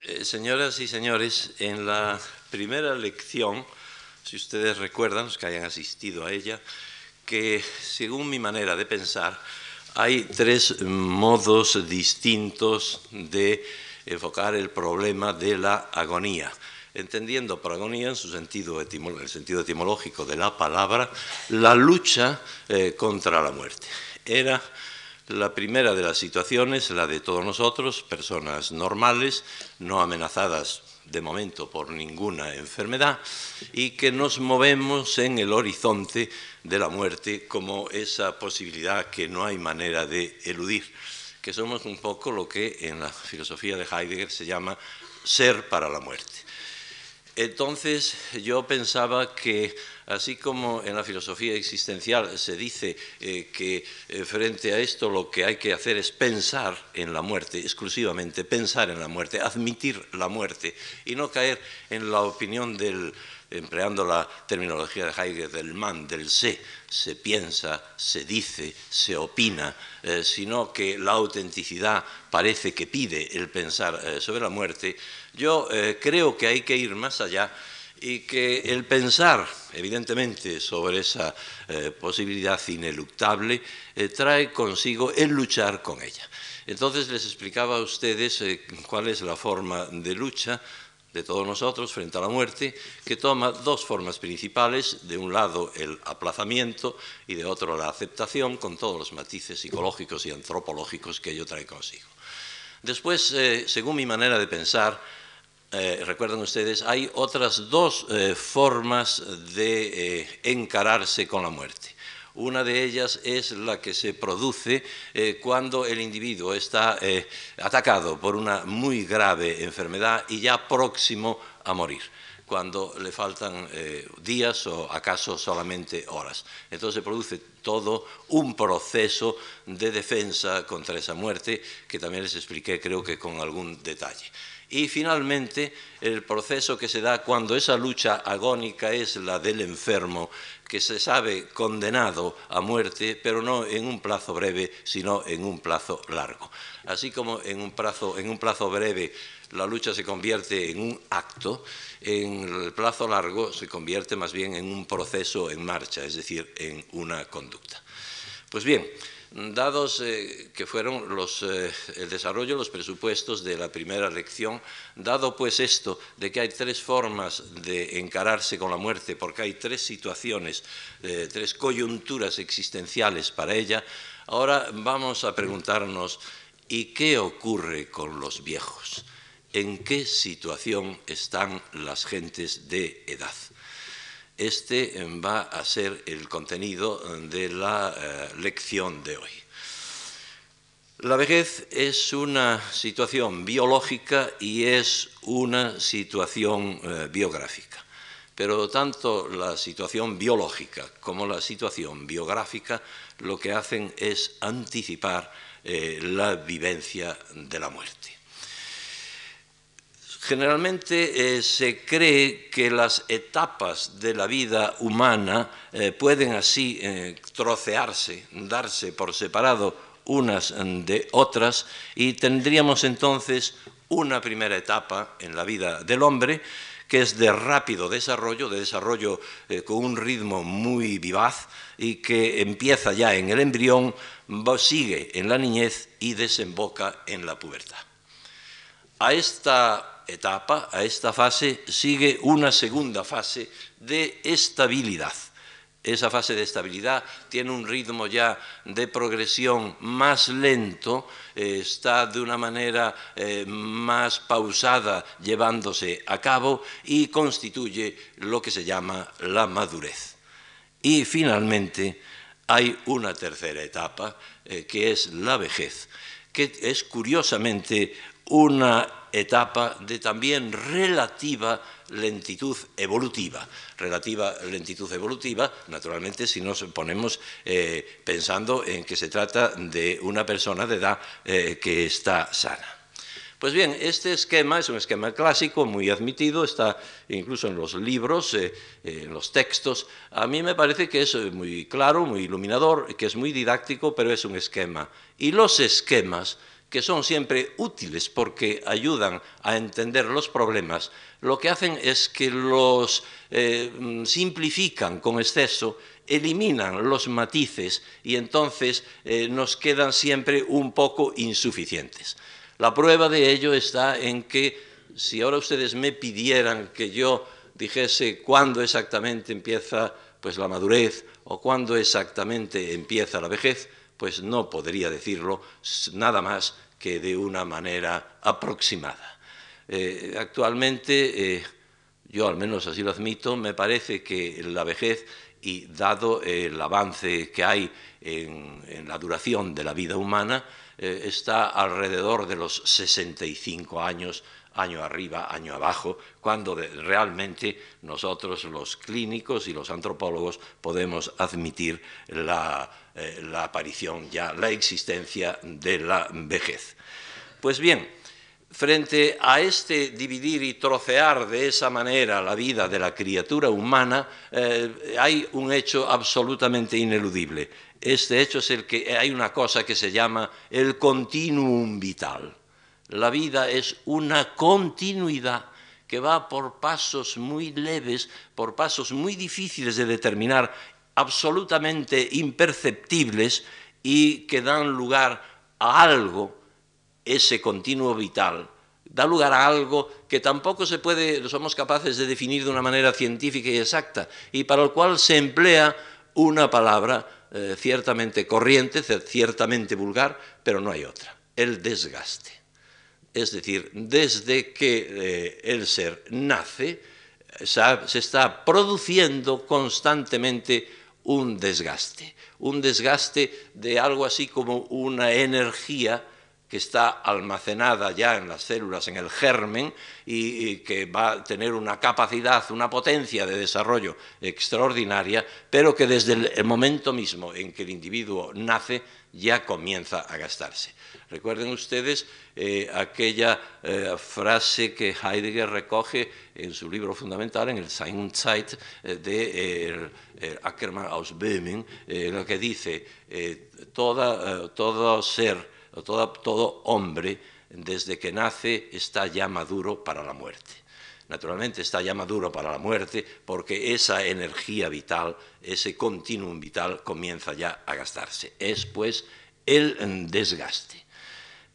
Eh, señoras y señores, en la primera lección, si ustedes recuerdan, los que hayan asistido a ella, que según mi manera de pensar, hay tres modos distintos de enfocar el problema de la agonía. Entendiendo por agonía en su sentido, el sentido etimológico de la palabra, la lucha eh, contra la muerte. Era la primera de las situaciones, la de todos nosotros, personas normales, no amenazadas de momento por ninguna enfermedad y que nos movemos en el horizonte de la muerte como esa posibilidad que no hay manera de eludir, que somos un poco lo que en la filosofía de Heidegger se llama ser para la muerte. Entonces yo pensaba que así como en la filosofía existencial se dice eh, que eh, frente a esto lo que hay que hacer es pensar en la muerte, exclusivamente pensar en la muerte, admitir la muerte y no caer en la opinión del, empleando la terminología de Heidegger, del man, del se, se piensa, se dice, se opina, eh, sino que la autenticidad parece que pide el pensar sobre la muerte, yo eh, creo que hay que ir más allá y que el pensar, evidentemente, sobre esa eh, posibilidad ineluctable, eh, trae consigo el luchar con ella. Entonces les explicaba a ustedes cuál es la forma de lucha de todos nosotros frente a la muerte, que toma dos formas principales, de un lado el aplazamiento y de otro la aceptación, con todos los matices psicológicos y antropológicos que ello trae consigo. Después, según mi manera de pensar, eh, recuerdan ustedes, hay otras dos eh, formas de eh, encararse con la muerte. Una de ellas es la que se produce cuando el individuo está atacado por una muy grave enfermedad y ya próximo a morir cuando le faltan días o acaso solamente horas. Entonces se produce todo un proceso de defensa contra esa muerte que también les expliqué creo que con algún detalle. Y finalmente, el proceso que se da cuando esa lucha agónica es la del enfermo, que se sabe condenado a muerte, pero no en un plazo breve, sino en un plazo largo. Así como en un plazo, en un plazo breve la lucha se convierte en un acto, en el plazo largo se convierte más bien en un proceso en marcha, es decir, en una conducta. Pues bien, dados eh, que fueron eh, el desarrollo de los presupuestos de la primera lección, dado pues esto de que hay tres formas de encararse con la muerte, porque hay tres situaciones, eh, tres coyunturas existenciales para ella, ahora vamos a preguntarnos, ¿y qué ocurre con los viejos? ¿En qué situación están las gentes de edad? Este eh, va a ser el contenido eh, de la eh, lección de hoy. La vejez es una situación biológica y es una situación biográfica. Pero tanto la situación biológica como la situación biográfica lo que hacen es anticipar la vivencia de la muerte. Generalmente eh, se cree que las etapas de la vida humana eh, pueden así eh, trocearse, darse por separado unas de otras y tendríamos entonces una primera etapa en la vida del hombre que es de rápido desarrollo, de desarrollo con un ritmo muy vivaz y que empieza ya en el embrión, sigue en la niñez y desemboca en la pubertad. A esta etapa, a esta fase, sigue una segunda fase de estabilidad. Esa fase de estabilidad tiene un ritmo ya de progresión más lento, eh, está de una manera eh, más pausada llevándose a cabo y constituye lo que se llama la madurez. Y finalmente hay una tercera etapa, eh, que es la vejez, que es curiosamente una etapa de también relativa lentitud evolutiva. Relativa lentitud evolutiva, naturalmente, si nos ponemos eh, pensando en que se trata de una persona de edad eh, que está sana. Pues bien, este esquema es un esquema clásico, muy admitido, está incluso en los libros, eh, en los textos. A mí me parece que es muy claro, muy iluminador, que es muy didáctico, pero es un esquema. Y los esquemas que son siempre útiles porque ayudan a entender los problemas, lo que hacen es que los eh, simplifican con exceso, eliminan los matices y entonces eh, nos quedan siempre un poco insuficientes. La prueba de ello está en que si ahora ustedes me pidieran que yo dijese cuándo exactamente empieza pues la madurez o cuándo exactamente empieza la vejez, pues no podría decirlo nada más que de una manera aproximada. Eh, actualmente, eh, yo al menos así lo admito, me parece que la vejez y dado el avance que hay en, la duración de la vida humana, eh, está alrededor de los 65 años año arriba, año abajo, cuando realmente nosotros los clínicos y los antropólogos podemos admitir la, eh, la aparición, ya la existencia de la vejez. Pues bien, frente a este dividir y trocear de esa manera la vida de la criatura humana, eh, hay un hecho absolutamente ineludible. Este hecho es el que hay una cosa que se llama el continuum vital. La vida es una continuidad que va por pasos muy leves, por pasos muy difíciles de determinar, absolutamente imperceptibles y que dan lugar a algo, ese continuo vital, da lugar a algo que tampoco se puede, somos capaces de definir de una manera científica y exacta, y para el cual se emplea una palabra eh, ciertamente corriente, ciertamente vulgar, pero no hay otra, el desgaste. Es decir, desde que eh, el ser nace, se está produciendo constantemente un desgaste, un desgaste de algo así como una energía que está almacenada ya en las células, en el germen, y, que va a tener una capacidad, una potencia de desarrollo extraordinaria, pero que desde el, momento mismo en que el individuo nace ya comienza a gastarse. Recuerden ustedes eh, aquella eh, frase que Heidegger recoge en su libro fundamental, en el Sein Zeit, eh, de Ackermann aus Böhmen, lo que dice, todo ser todo, hombre, desde que nace, está ya maduro para la muerte. Naturalmente está ya maduro para la muerte porque esa energía vital, ese continuum vital comienza ya a gastarse. Es pues el desgaste.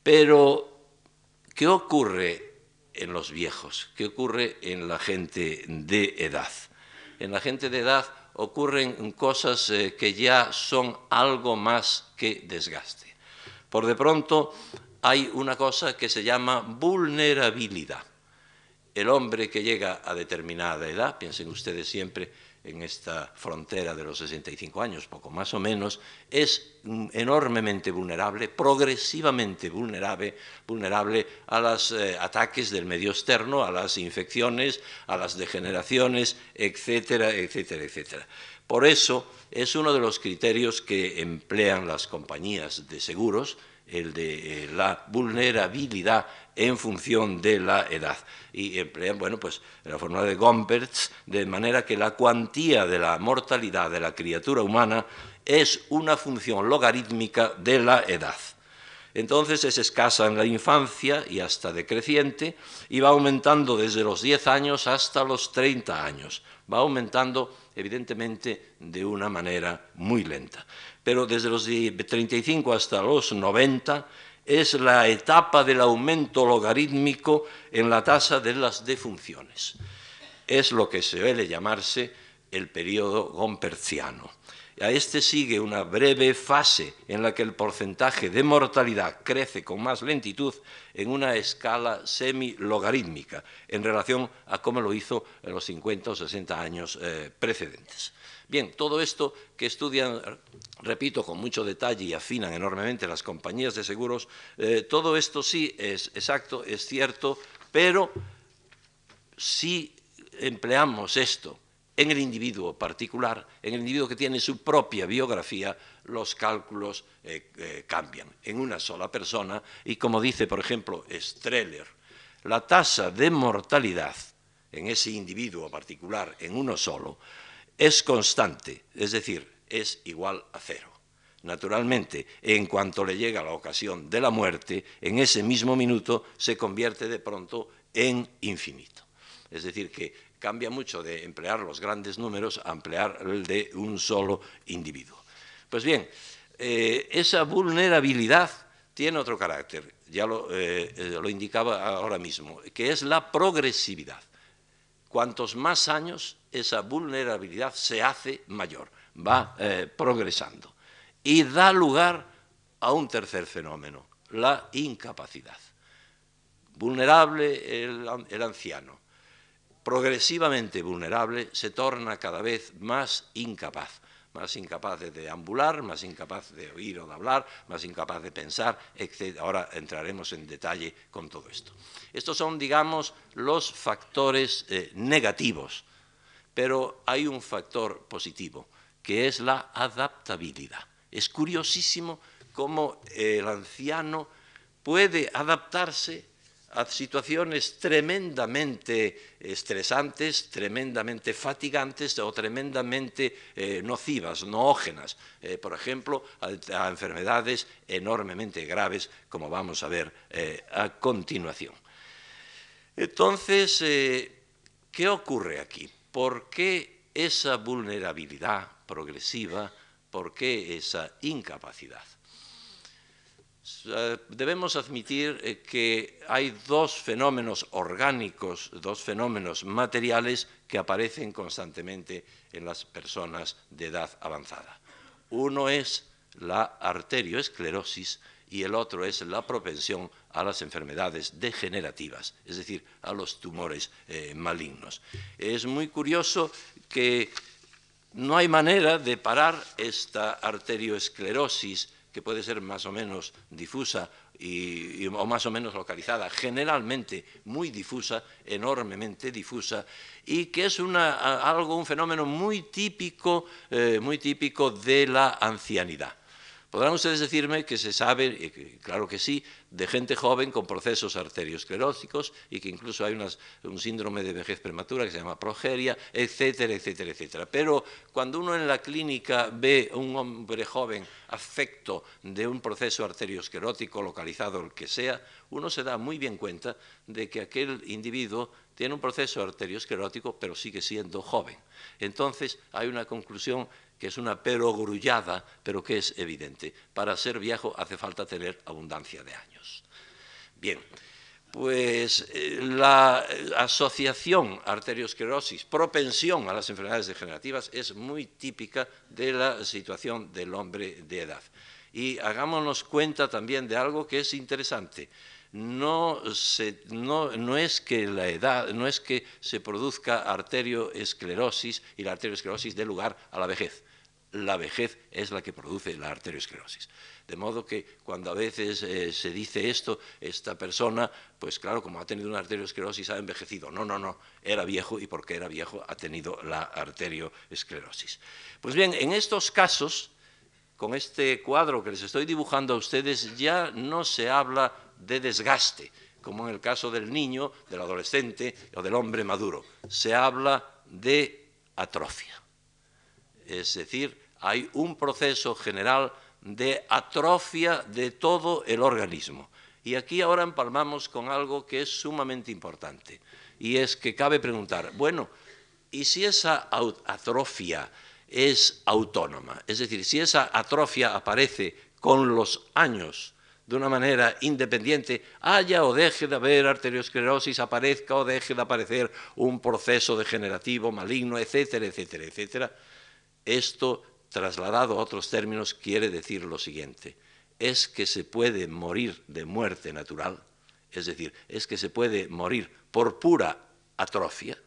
Pero, ¿qué ocurre en los viejos? ¿Qué ocurre en la gente de edad? En la gente de edad ocurren cosas eh, que ya son algo más que desgaste. Por de pronto hay una cosa que se llama vulnerabilidad. El hombre que llega a determinada edad, piensen ustedes siempre en esta frontera de los 65 años, poco más o menos, es enormemente vulnerable, progresivamente vulnerable, vulnerable a los eh, ataques del medio externo, a las infecciones, a las degeneraciones, etcétera, etcétera, etcétera. Por eso es uno de los criterios que emplean las compañías de seguros, el de eh, la vulnerabilidad en función de la edad. Y emplean, bueno, pues la fórmula de Gompertz, de manera que la cuantía de la mortalidad de la criatura humana es una función logarítmica de la edad. Entonces es escasa en la infancia y hasta decreciente y va aumentando desde los 10 años hasta los 30 años. Va aumentando evidentemente de una manera muy lenta. Pero desde los 35 hasta los 90 es la etapa del aumento logarítmico en la tasa de las defunciones. Es lo que se suele llamarse el periodo gomperciano. A este sigue una breve fase en la que el porcentaje de mortalidad crece con más lentitud en una escala semi-logarítmica en relación a cómo lo hizo en los 50 o 60 años eh, precedentes. Bien, todo esto que estudian, repito, con mucho detalle y afinan enormemente las compañías de seguros, eh, todo esto sí es exacto, es cierto, pero si empleamos esto en el individuo particular, en el individuo que tiene su propia biografía, los cálculos eh, eh, cambian en una sola persona y como dice, por ejemplo, Streller, la tasa de mortalidad en ese individuo particular, en uno solo, es constante, es decir, es igual a cero. naturalmente, en cuanto le llega la ocasión de la muerte, en ese mismo minuto se convierte de pronto en infinito. Es decir, que cambia mucho de emplear los grandes números a emplear el de un solo individuo. Pues bien, eh, esa vulnerabilidad tiene otro carácter, ya lo, eh, eh, lo indicaba ahora mismo, que es la progresividad. Cuantos más años, esa vulnerabilidad se hace mayor, va progresando. Y da lugar a un tercer fenómeno, la incapacidad. Vulnerable el, anciano, progresivamente vulnerable, se torna cada vez más incapaz, más incapaz de deambular, más incapaz de oír o de hablar, más incapaz de pensar, etc. Ahora entraremos en detalle con todo esto. Estos son, digamos, los factores eh, negativos, pero hay un factor positivo, que es la adaptabilidad. Es curiosísimo cómo el anciano puede adaptarse a situaciones tremendamente estresantes, tremendamente fatigantes o tremendamente eh, nocivas, noógenas, eh, por ejemplo, a, enfermedades enormemente graves, como vamos a ver eh, a continuación. Entonces, ¿qué ocurre aquí? ¿Por qué esa vulnerabilidad progresiva ¿Por qué esa incapacidad? Debemos admitir eh, que hay dos fenómenos orgánicos, dos fenómenos materiales que aparecen constantemente en las personas de edad avanzada. Uno es la arterioesclerosis y el otro es la propensión a las enfermedades degenerativas, es decir, a los tumores eh, malignos. Es muy curioso que no hay manera de parar esta arterioesclerosis que puede ser más o menos difusa y, o más o menos localizada, generalmente muy difusa, enormemente difusa, y que es algo, un fenómeno muy típico, eh, muy típico de la ancianidad. Podrán ustedes decirme que se sabe, claro que sí, de gente joven con procesos arterioscleróticos y que incluso hay un síndrome de vejez prematura que se llama progeria, etcétera, etcétera, etcétera. Pero cuando uno en la clínica ve a un hombre joven afecto de un proceso arteriosclerótico localizado, el que sea, uno se da muy bien cuenta de que aquel individuo tiene un proceso arteriosclerótico, pero sigue siendo joven. Entonces hay una conclusión que es una perogrullada, pero que es evidente. Para ser viejo hace falta tener abundancia de años. Bien, pues eh, la asociación arteriosclerosis, propensión a las enfermedades degenerativas es muy típica de la situación del hombre de edad. Y hagámonos cuenta también de algo que es interesante. No, no, es que la edad, no es que se produzca arterioesclerosis y la arteriosclerosis dé lugar a la vejez la vejez es la que produce la arteriosclerosis. De modo que cuando a veces eh, se dice esto, esta persona, pues claro, como ha tenido una arteriosclerosis, ha envejecido. No, no, no, era viejo y porque era viejo ha tenido la arteriosclerosis. Pues bien, en estos casos, con este cuadro que les estoy dibujando a ustedes, ya no se habla de desgaste, como en el caso del niño, del adolescente o del hombre maduro. Se habla de atrofia. Es decir, hay un proceso general de atrofia de todo el organismo. Y aquí ahora empalmamos con algo que es sumamente importante, y es que cabe preguntar, bueno, ¿y si esa atrofia es autónoma? Es decir, si esa atrofia aparece con los años de una manera independiente, haya o deje de haber arteriosclerosis, aparezca o deje de aparecer un proceso degenerativo, maligno, etcétera, etcétera, etcétera, esto trasladado a otros términos, quiere decir lo siguiente, es que se puede morir de muerte natural, es decir, es que se puede morir por pura atrofia,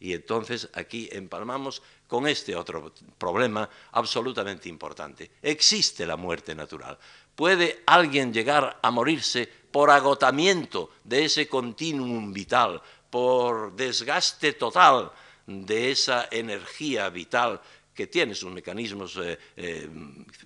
y entonces aquí empalmamos con este otro problema absolutamente importante. Existe la muerte natural. ¿Puede alguien llegar a morirse por agotamiento de ese continuum vital, por desgaste total de esa energía vital que tiene sus mecanismos eh, eh,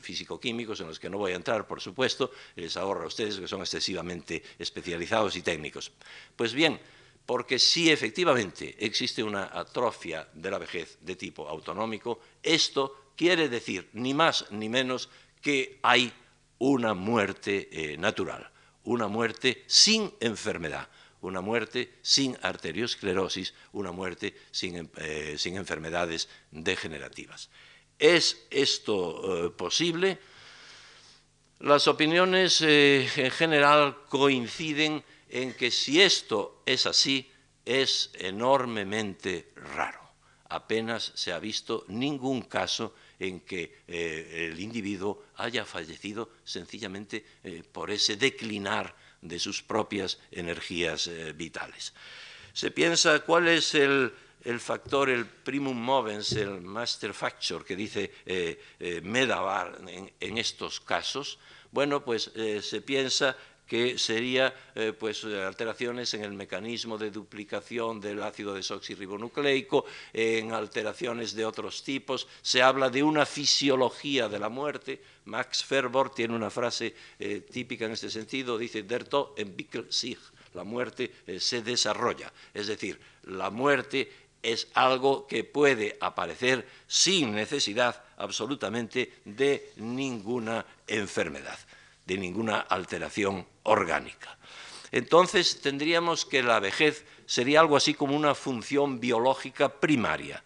físico-químicos en los que no voy a entrar, por supuesto, les ahorro a ustedes que son excesivamente especializados y técnicos. Pues bien, porque si efectivamente existe una atrofia de la vejez de tipo autonómico, esto quiere decir ni más ni menos que hay una muerte eh, natural, una muerte sin enfermedad, una muerte sin arteriosclerosis, una muerte sin, eh, enfermedades degenerativas. ¿Es esto eh, posible? Las opiniones en general coinciden en que si esto es así, es enormemente raro. Apenas se ha visto ningún caso en que eh, el individuo haya fallecido sencillamente eh, por ese declinar de sus propias energías eh, vitales. Se piensa cuál es el, factor, el primum movens, el master factor que dice Medavar en, estos casos. Bueno, pues se piensa que sería eh, pues, alteraciones en el mecanismo de duplicación del ácido desoxirribonucleico, en alteraciones de otros tipos. Se habla de una fisiología de la muerte. Max Ferber tiene una frase eh, típica en este sentido, dice, Der Tod entwickelt sich, la muerte eh, se desarrolla. Es decir, la muerte es algo que puede aparecer sin necesidad absolutamente de ninguna enfermedad de ninguna alteración orgánica. Entonces tendríamos que la vejez sería algo así como una función biológica primaria.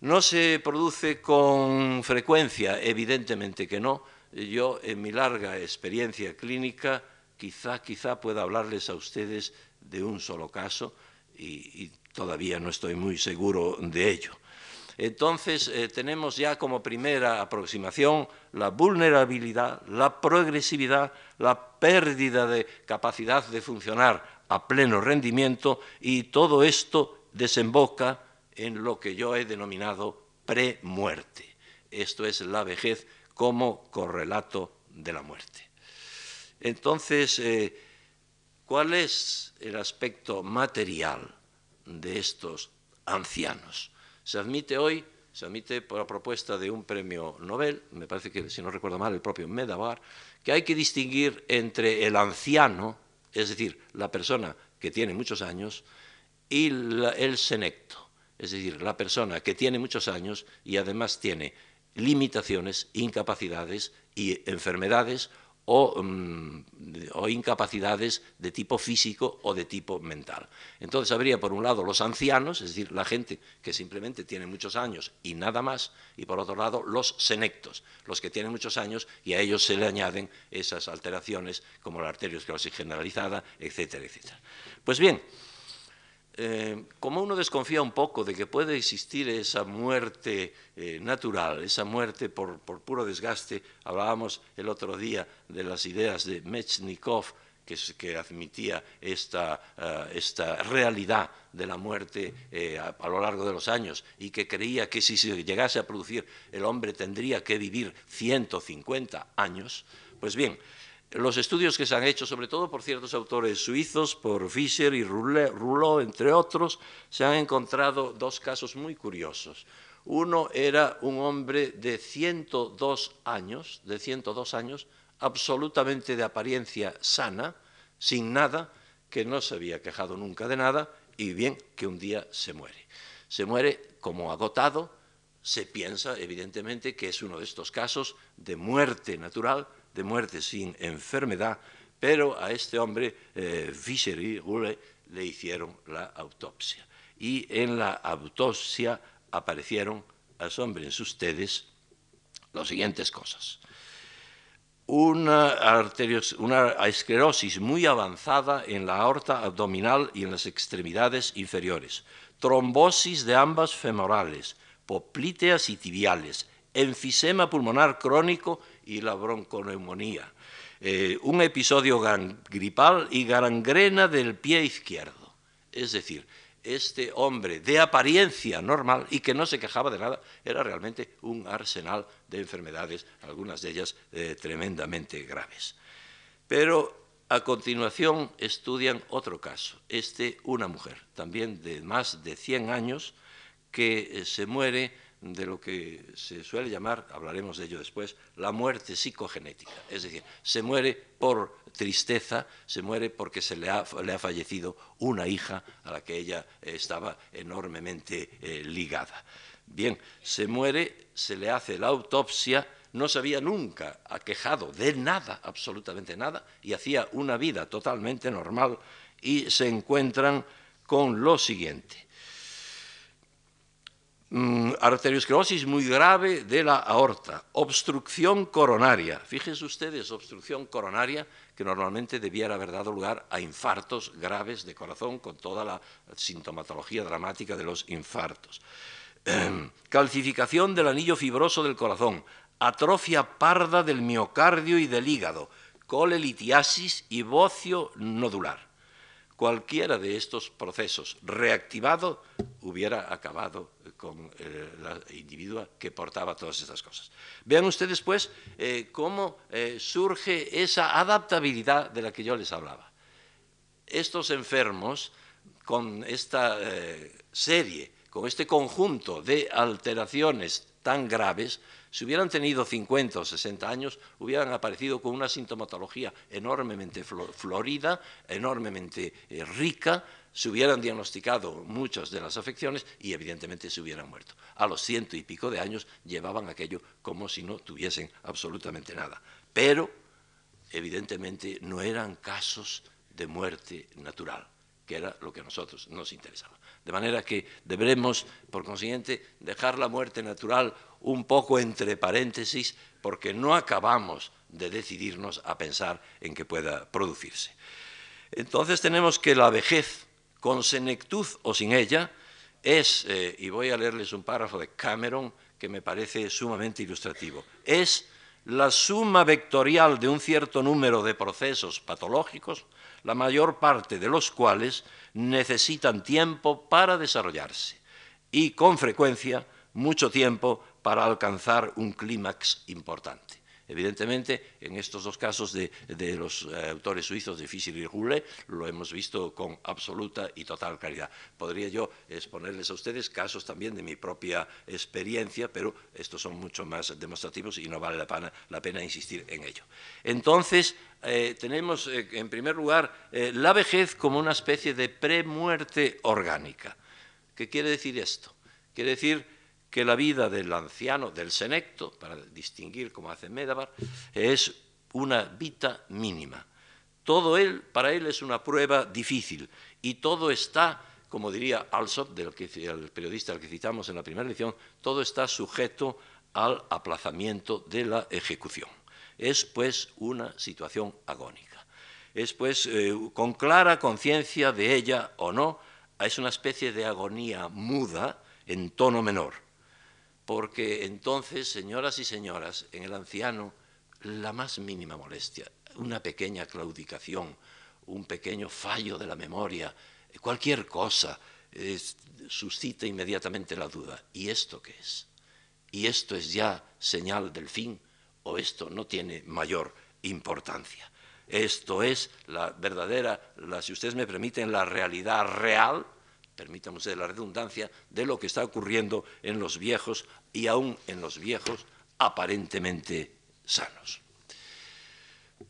No se produce con frecuencia, evidentemente que no. Yo, en mi larga experiencia clínica, quizá, quizá pueda hablarles a ustedes de un solo caso y, y todavía no estoy muy seguro de ello. Entonces, eh, tenemos ya como primera aproximación la vulnerabilidad, la progresividad, la pérdida de capacidad de funcionar a pleno rendimiento y todo esto desemboca en lo que yo he denominado premuerte. Esto es la vejez como correlato de la muerte. Entonces, eh, ¿cuál es el aspecto material de estos ancianos? Se admite hoy, se admite por la propuesta de un premio Nobel, me parece que, si no recuerdo mal, el propio Medabar, que hay que distinguir entre el anciano, es decir, la persona que tiene muchos años, y el senecto, es decir, la persona que tiene muchos años y además tiene limitaciones, incapacidades y enfermedades Mm, o, incapacidades de tipo físico o de tipo mental. Entonces habría por un lado los ancianos, es decir, la gente que simplemente tiene muchos años y nada más, y por otro lado los senectos, los que tienen muchos años y a ellos se le añaden esas alteraciones como la arteriosclerosis generalizada, etcétera, etcétera. Pues bien, eh, como uno desconfía un poco de que puede existir esa muerte eh, natural, esa muerte por, puro desgaste, hablábamos el otro día de las ideas de Mechnikov, que, admitía esta, eh, esta, realidad de la muerte a, lo largo de los años y que creía que si se llegase a producir el hombre tendría que vivir 150 años, pues bien, los estudios que se han hecho, sobre todo por ciertos autores suizos, por Fischer y Rouleau, entre otros, se han encontrado dos casos muy curiosos. Uno era un hombre de 102 años, de 102 años, absolutamente de apariencia sana, sin nada, que no se había quejado nunca de nada, y bien que un día se muere. Se muere como agotado, se piensa evidentemente que es uno de estos casos de muerte natural, de muerte sin enfermedad, pero a este hombre, eh, Fischer y Gule, le hicieron la autopsia. Y en la autopsia aparecieron, asombren ustedes, las siguientes cosas. Una, una esclerosis muy avanzada en la aorta abdominal y en las extremidades inferiores, trombosis de ambas femorales, poplíteas y tibiales, enfisema pulmonar crónico y la bronconeumonía, eh, un episodio gripal y gangrena del pie izquierdo. Es decir, este hombre de apariencia normal y que no se quejaba de nada, era realmente un arsenal de enfermedades, algunas de ellas eh, tremendamente graves. Pero a continuación estudian otro caso, este una mujer, también de más de 100 años, que eh, se muere de lo que se suele llamar, hablaremos de ello después, la muerte psicogenética. Es decir, se muere por tristeza, se muere porque se le ha, fallecido una hija a la que ella estaba enormemente eh, ligada. Bien, se muere, se le hace la autopsia, no se había nunca aquejado de nada, absolutamente nada, y hacía una vida totalmente normal y se encuentran con lo siguiente. Mm, arteriosclerosis muy grave de la aorta, obstrucción coronaria. Fíjense ustedes, obstrucción coronaria que normalmente debiera haber dado lugar a infartos graves de corazón con toda la sintomatología dramática de los infartos. calcificación del anillo fibroso del corazón, atrofia parda del miocardio y del hígado, colelitiasis y bocio nodular. Cualquiera de estos procesos reactivado hubiera acabado con eh, la individua que portaba todas estas cosas. Vean ustedes, pues, eh, cómo eh, surge esa adaptabilidad de la que yo les hablaba. Estos enfermos, con esta serie con este conjunto de alteraciones tan graves, si hubieran tenido 50 o 60 años, hubieran aparecido con una sintomatología enormemente florida, enormemente eh, rica, se hubieran diagnosticado muchas de las afecciones y evidentemente se hubieran muerto. A los ciento y pico de años llevaban aquello como si no tuviesen absolutamente nada. Pero, evidentemente, no eran casos de muerte natural, que era lo que a nosotros nos interesaba. De manera que deberemos, por consiguiente, dejar la muerte natural un poco entre paréntesis, porque no acabamos de decidirnos a pensar en que pueda producirse. Entonces tenemos que la vejez, con senectud o sin ella, es, eh, y voy a leerles un párrafo de Cameron que me parece sumamente ilustrativo, es la suma vectorial de un cierto número de procesos patológicos, la mayor parte de los cuales necesitan tiempo para desarrollarse y con frecuencia mucho tiempo para alcanzar un clímax importante. Evidentemente, en estos dos casos de, los eh, autores suizos de Fischer y Roulet lo hemos visto con absoluta y total claridad. Podría yo exponerles a ustedes casos también de mi propia experiencia, pero estos son mucho más demostrativos y no vale la pena, insistir en ello. Entonces, eh, tenemos, eh, en primer lugar, la vejez como una especie de premuerte orgánica. ¿Qué quiere decir esto? Quiere decir que la vida del anciano, del senecto, para distinguir como hace Medabar, es una vita mínima. Todo él, para él es una prueba difícil y todo está, como diría Alsop, del el periodista al que citamos en la primera lección, todo está sujeto al aplazamiento de la ejecución. Es pues una situación agónica. Es pues eh, con clara conciencia de ella o no, es una especie de agonía muda en tono menor porque entonces, señoras y señoras, en el anciano, la más mínima molestia, una pequeña claudicación, un pequeño fallo de la memoria, cualquier cosa, suscita inmediatamente la duda. ¿Y esto qué es? ¿Y esto es ya señal del fin o esto no tiene mayor importancia? Esto es la verdadera, si ustedes me permiten, la realidad real permítame usted la redundancia, de lo que está ocurriendo en los viejos y aún en los viejos aparentemente sanos.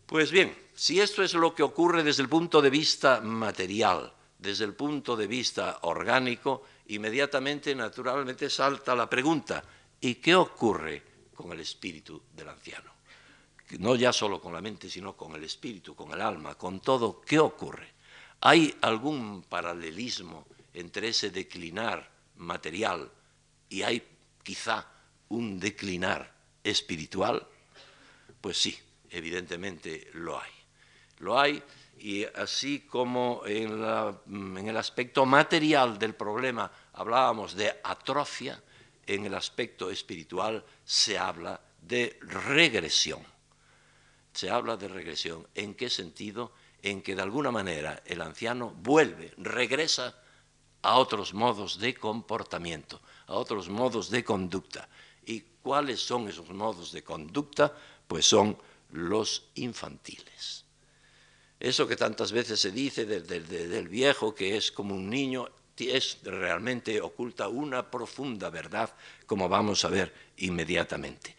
Pues bien, si esto es lo que ocurre desde el punto de vista material, desde el punto de vista orgánico, inmediatamente, naturalmente, salta la pregunta, ¿y qué ocurre con el espíritu del anciano? No ya solo con la mente, sino con el espíritu, con el alma, con todo, ¿qué ocurre? ¿Hay algún paralelismo entre ese declinar material y hay quizá un declinar espiritual? Pues sí, evidentemente lo hay. Lo hay y así como en, en, el aspecto material del problema hablábamos de atrofia, en el aspecto espiritual se habla de regresión. Se habla de regresión. ¿En qué sentido? En que de alguna manera el anciano vuelve, regresa a otros modos de comportamiento, a otros modos de conducta. ¿Y cuáles son esos modos de conducta? Pues son los infantiles. Eso que tantas veces se dice del viejo que es como un niño, es realmente oculta una profunda verdad, como vamos a ver inmediatamente.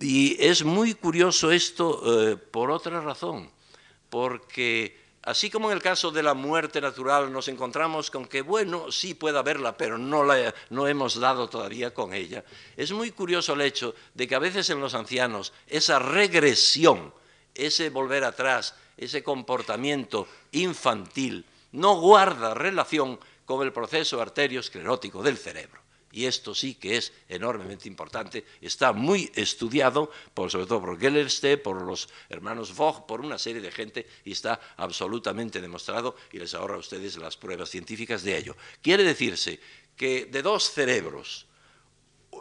Y es muy curioso esto eh, por otra razón, porque así como en el caso de la muerte natural nos encontramos con que, bueno, sí puede haberla, pero no, la, no hemos dado todavía con ella, es muy curioso el hecho de que a veces en los ancianos esa regresión, ese volver atrás, ese comportamiento infantil, no guarda relación con el proceso arteriosclerótico del cerebro y esto sí que es enormemente importante, está muy estudiado, por, sobre todo por Gellerste, por los hermanos Vogt, por una serie de gente, y está absolutamente demostrado, y les ahorra a ustedes las pruebas científicas de ello. Quiere decirse que de dos cerebros,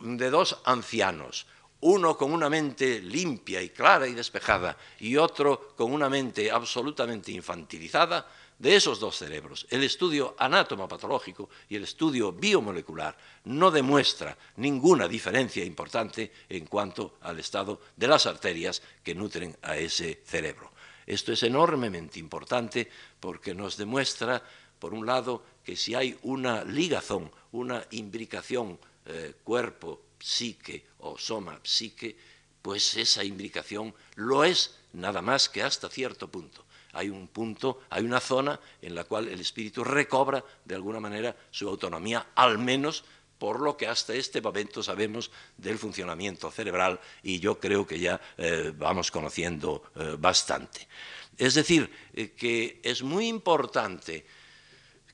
de dos ancianos, uno con una mente limpia y clara y despejada, y otro con una mente absolutamente infantilizada, de esos dos cerebros, el estudio anatomopatológico y el estudio biomolecular, no demuestra ninguna diferencia importante en cuanto al estado de las arterias que nutren a ese cerebro. Esto es enormemente importante porque nos demuestra, por un lado, que si hay una ligazón, una imbricación eh, cuerpo-psique o soma-psique, pues esa imbricación lo es nada más que hasta cierto punto hay un punto, hay una zona en la cual el espíritu recobra de alguna manera su autonomía, al menos por lo que hasta este momento sabemos del funcionamiento cerebral y yo creo que ya eh, vamos conociendo eh, bastante. Es decir, eh, que es muy importante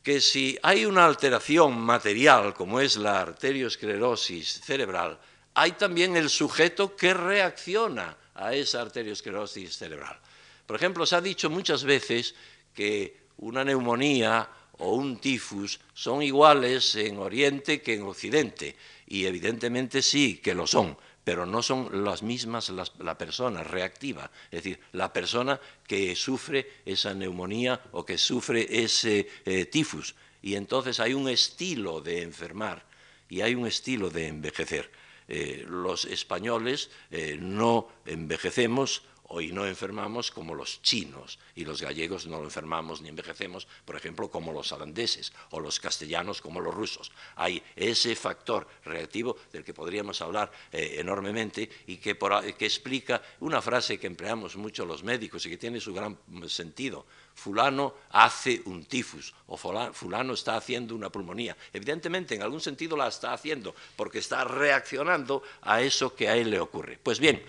que si hay una alteración material como es la arteriosclerosis cerebral, hay también el sujeto que reacciona a esa arteriosclerosis cerebral. Por ejemplo, se ha dicho muchas veces que una neumonía o un tifus son iguales en Oriente que en Occidente, y evidentemente sí que lo son, pero no son las mismas la persona reactiva, es decir, la persona que sufre esa neumonía o que sufre ese eh, tifus. Y entonces hay un estilo de enfermar y hay un estilo de envejecer. Eh, los españoles eh, no envejecemos Hoy no enfermamos como los chinos y los gallegos no enfermamos ni envejecemos, por ejemplo, como los holandeses o los castellanos como los rusos. Hay ese factor reactivo del que podríamos hablar eh, enormemente y que, que explica una frase que empleamos mucho los médicos y que tiene su gran sentido fulano hace un tifus o fulano está haciendo una pulmonía. Evidentemente, en algún sentido la está haciendo porque está reaccionando a eso que a él le ocurre. Pues bien,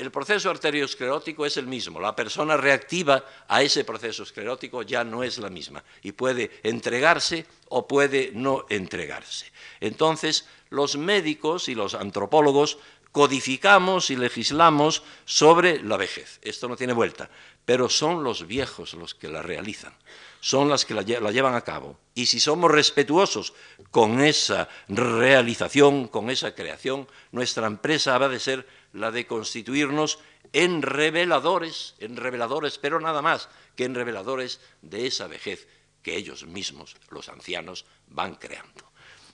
el proceso arteriosclerótico es el mismo. La persona reactiva a ese proceso esclerótico ya no es la misma y puede entregarse o puede no entregarse. Entonces, los médicos y los antropólogos codificamos y legislamos sobre la vejez. Esto no tiene vuelta, pero son los viejos los que la realizan, son las que la, llevan a cabo. Y si somos respetuosos con esa realización, con esa creación, nuestra empresa habrá de ser la de constituirnos en reveladores, en reveladores, pero nada más que en reveladores de esa vejez que ellos mismos, los ancianos, van creando.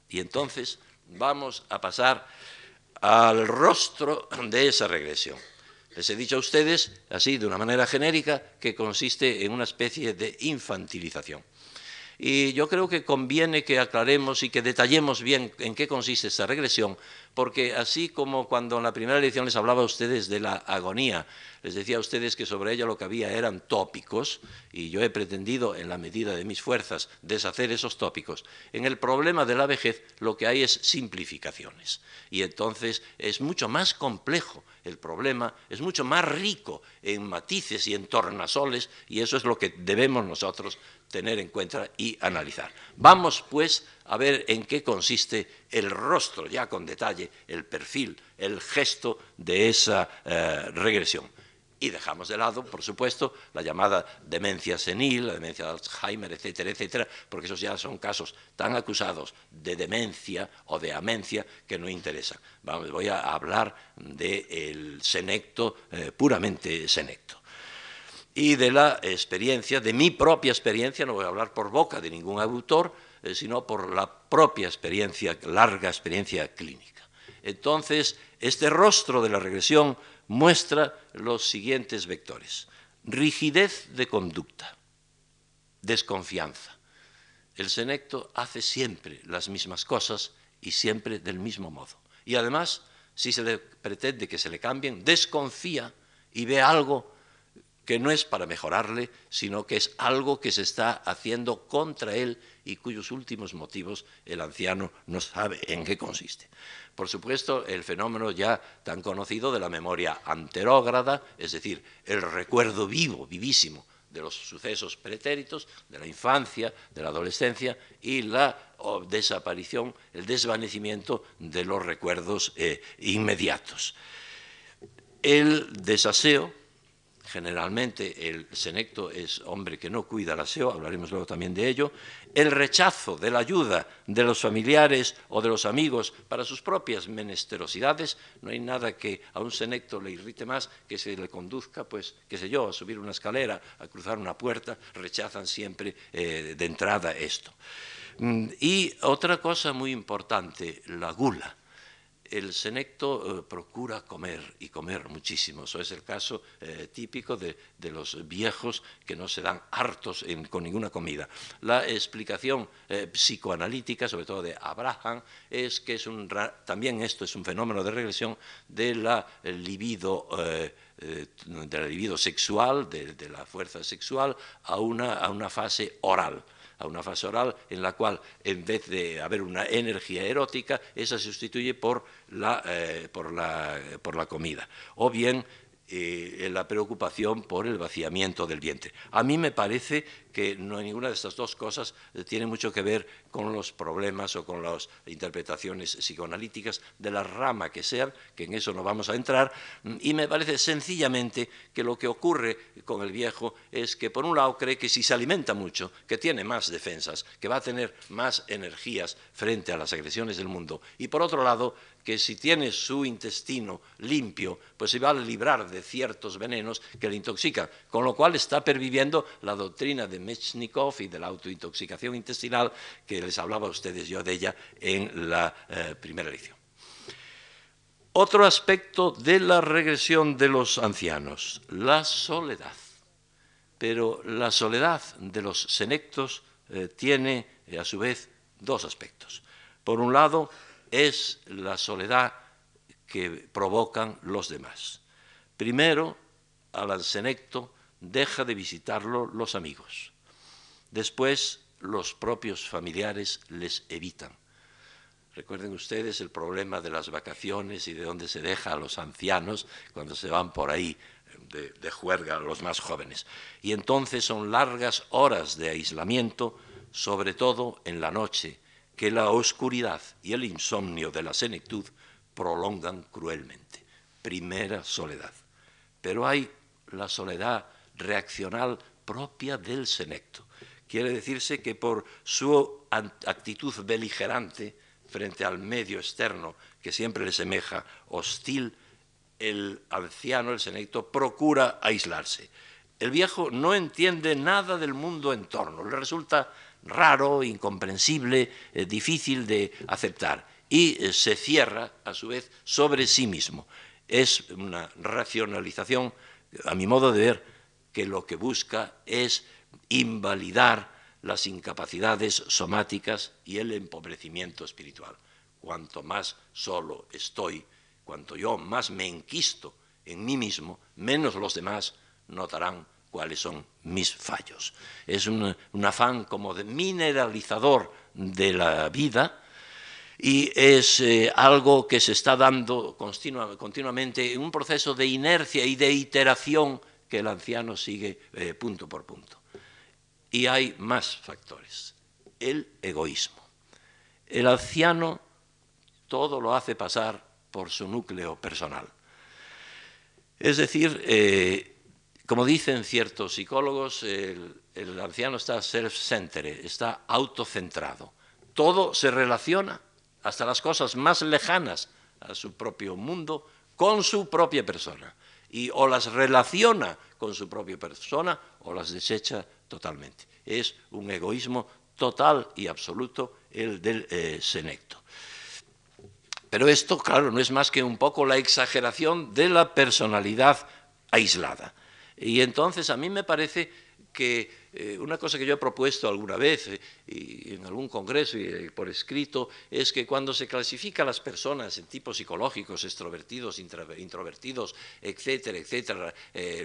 Y entonces vamos a pasar al rostro de esa regresión. Les he dicho a ustedes, así de una manera genérica, que consiste en una especie de infantilización. Y yo creo que conviene que aclaremos y que detallemos bien en qué consiste esta regresión, porque así como cuando en la primera lección les hablaba a ustedes de la agonía, les decía a ustedes que sobre ella lo que había eran tópicos, y yo he pretendido, en la medida de mis fuerzas, deshacer esos tópicos. En el problema de la vejez lo que hay es simplificaciones, y entonces es mucho más complejo el problema, es mucho más rico en matices y en tornasoles, y eso es lo que debemos nosotros tener en cuenta y analizar. Vamos, pues, a ver en qué consiste el rostro, ya con detalle, el perfil, el gesto de esa eh, regresión. Y dejamos de lado, por supuesto, la llamada demencia senil, la demencia de Alzheimer, etcétera, etcétera, porque esos ya son casos tan acusados de demencia o de amencia que no interesan. Vamos, voy a hablar del senecto, eh, puramente senecto y de la experiencia, de mi propia experiencia, no voy a hablar por boca de ningún autor, eh, sino por la propia experiencia, larga experiencia clínica. Entonces, este rostro de la regresión muestra los siguientes vectores. Rigidez de conducta, desconfianza. El senecto hace siempre las mismas cosas y siempre del mismo modo. Y además, si se le pretende que se le cambien, desconfía y ve algo que no es para mejorarle, sino que es algo que se está haciendo contra él y cuyos últimos motivos el anciano no sabe en qué consiste. Por supuesto, el fenómeno ya tan conocido de la memoria anterógrada, es decir, el recuerdo vivo, vivísimo de los sucesos pretéritos, de la infancia, de la adolescencia y la desaparición, el desvanecimiento de los recuerdos eh, inmediatos. El desaseo, generalmente el senecto es hombre que no cuida el aseo, hablaremos luego también de ello, el rechazo de la ayuda de los familiares o de los amigos para sus propias menesterosidades, no hay nada que a un senecto le irrite más que se le conduzca, pues, qué sé yo, a subir una escalera, a cruzar una puerta, rechazan siempre eh, de entrada esto. Mm, y otra cosa muy importante, la gula el senecto eh, procura comer y comer muchísimo. Eso es el caso eh, típico de, los viejos que no se dan hartos con ninguna comida. La explicación eh, psicoanalítica, sobre todo de Abraham, es que es un, también esto es un fenómeno de regresión de la libido. de la libido sexual, de, la fuerza sexual, a una fase oral a una fase oral en la cual en vez de haber una energía erótica, esa se sustituye por la, eh, por la, por la comida. O bien eh, la preocupación por el vaciamiento del vientre. A mí me parece que no ninguna de estas dos cosas tiene mucho que ver con los problemas o con las interpretaciones psicoanalíticas de la rama que sean, que en eso no vamos a entrar, y me parece sencillamente que lo que ocurre con el viejo es que por un lado cree que si se alimenta mucho, que tiene más defensas, que va a tener más energías frente a las agresiones del mundo, y por otro lado que si tiene su intestino limpio, pues se va a librar de ciertos venenos que le intoxican, con lo cual está perviviendo la doctrina de Mechnikov y de la autointoxicación intestinal que les hablaba a ustedes yo de ella en la eh, primera lección. Otro aspecto de la regresión de los ancianos, la soledad. Pero la soledad de los senectos eh, tiene, eh, a su vez, dos aspectos. Por un lado, es la soledad que provocan los demás. Primero, al senecto deja de visitarlo los amigos. Después, los propios familiares les evitan. Recuerden ustedes el problema de las vacaciones y de dónde se deja a los ancianos cuando se van por ahí de, de juerga a los más jóvenes. Y entonces son largas horas de aislamiento, sobre todo en la noche, que la oscuridad y el insomnio de la senectud prolongan cruelmente. Primera soledad. Pero hay la soledad reaccional propia del senecto. Quiere decirse que por su actitud beligerante frente al medio externo, que siempre le semeja hostil, el anciano, el senecto, procura aislarse. El viejo no entiende nada del mundo en torno, le resulta raro, incomprensible, eh, difícil de aceptar y eh, se cierra a su vez sobre sí mismo. Es una racionalización, a mi modo de ver, que lo que busca es invalidar las incapacidades somáticas y el empobrecimiento espiritual. Cuanto más solo estoy, cuanto yo más me enquisto en mí mismo, menos los demás notarán cuáles son mis fallos. Es un, afán como de mineralizador de la vida y es eh, algo que se está dando continuamente en un proceso de inercia y de iteración que el anciano sigue eh, punto por punto. Y hay más factores. El egoísmo. El anciano todo lo hace pasar por su núcleo personal. Es decir, eh, como dicen ciertos psicólogos, el, anciano está self-centered, está autocentrado. Todo se relaciona, hasta las cosas más lejanas a su propio mundo, con su propia persona. Y o las relaciona con su propia persona o las desecha totalmente. Es un egoísmo total y absoluto el del eh, senecto. Pero esto, claro, no es más que un poco la exageración de la personalidad aislada. Y entonces a mí me parece que Eh, una cosa que yo he propuesto alguna vez eh, y en algún congreso y eh, por escrito es que cuando se clasifica las personas en tipos psicológicos, extrovertidos, introvertidos, etcétera, etcétera,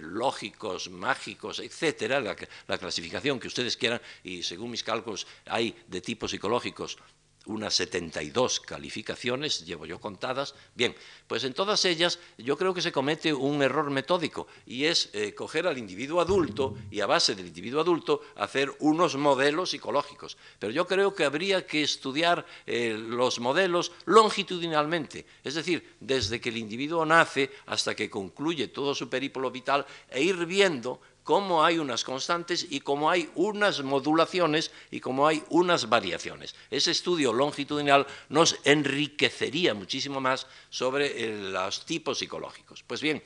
lógicos, mágicos, etcétera, la clasificación que ustedes quieran, y según mis cálculos hay de tipos psicológicos unas 72 calificaciones, llevo yo contadas. Bien, pues en todas ellas yo creo que se comete un error metódico y es eh, coger al individuo adulto y a base del individuo adulto hacer unos modelos psicológicos. Pero yo creo que habría que estudiar eh, los modelos longitudinalmente, es decir, desde que el individuo nace hasta que concluye todo su periplo vital e ir viendo cómo hay unas constantes y cómo hay unas modulaciones y cómo hay unas variaciones. Ese estudio longitudinal nos enriquecería muchísimo más sobre eh, los tipos psicológicos. Pues bien,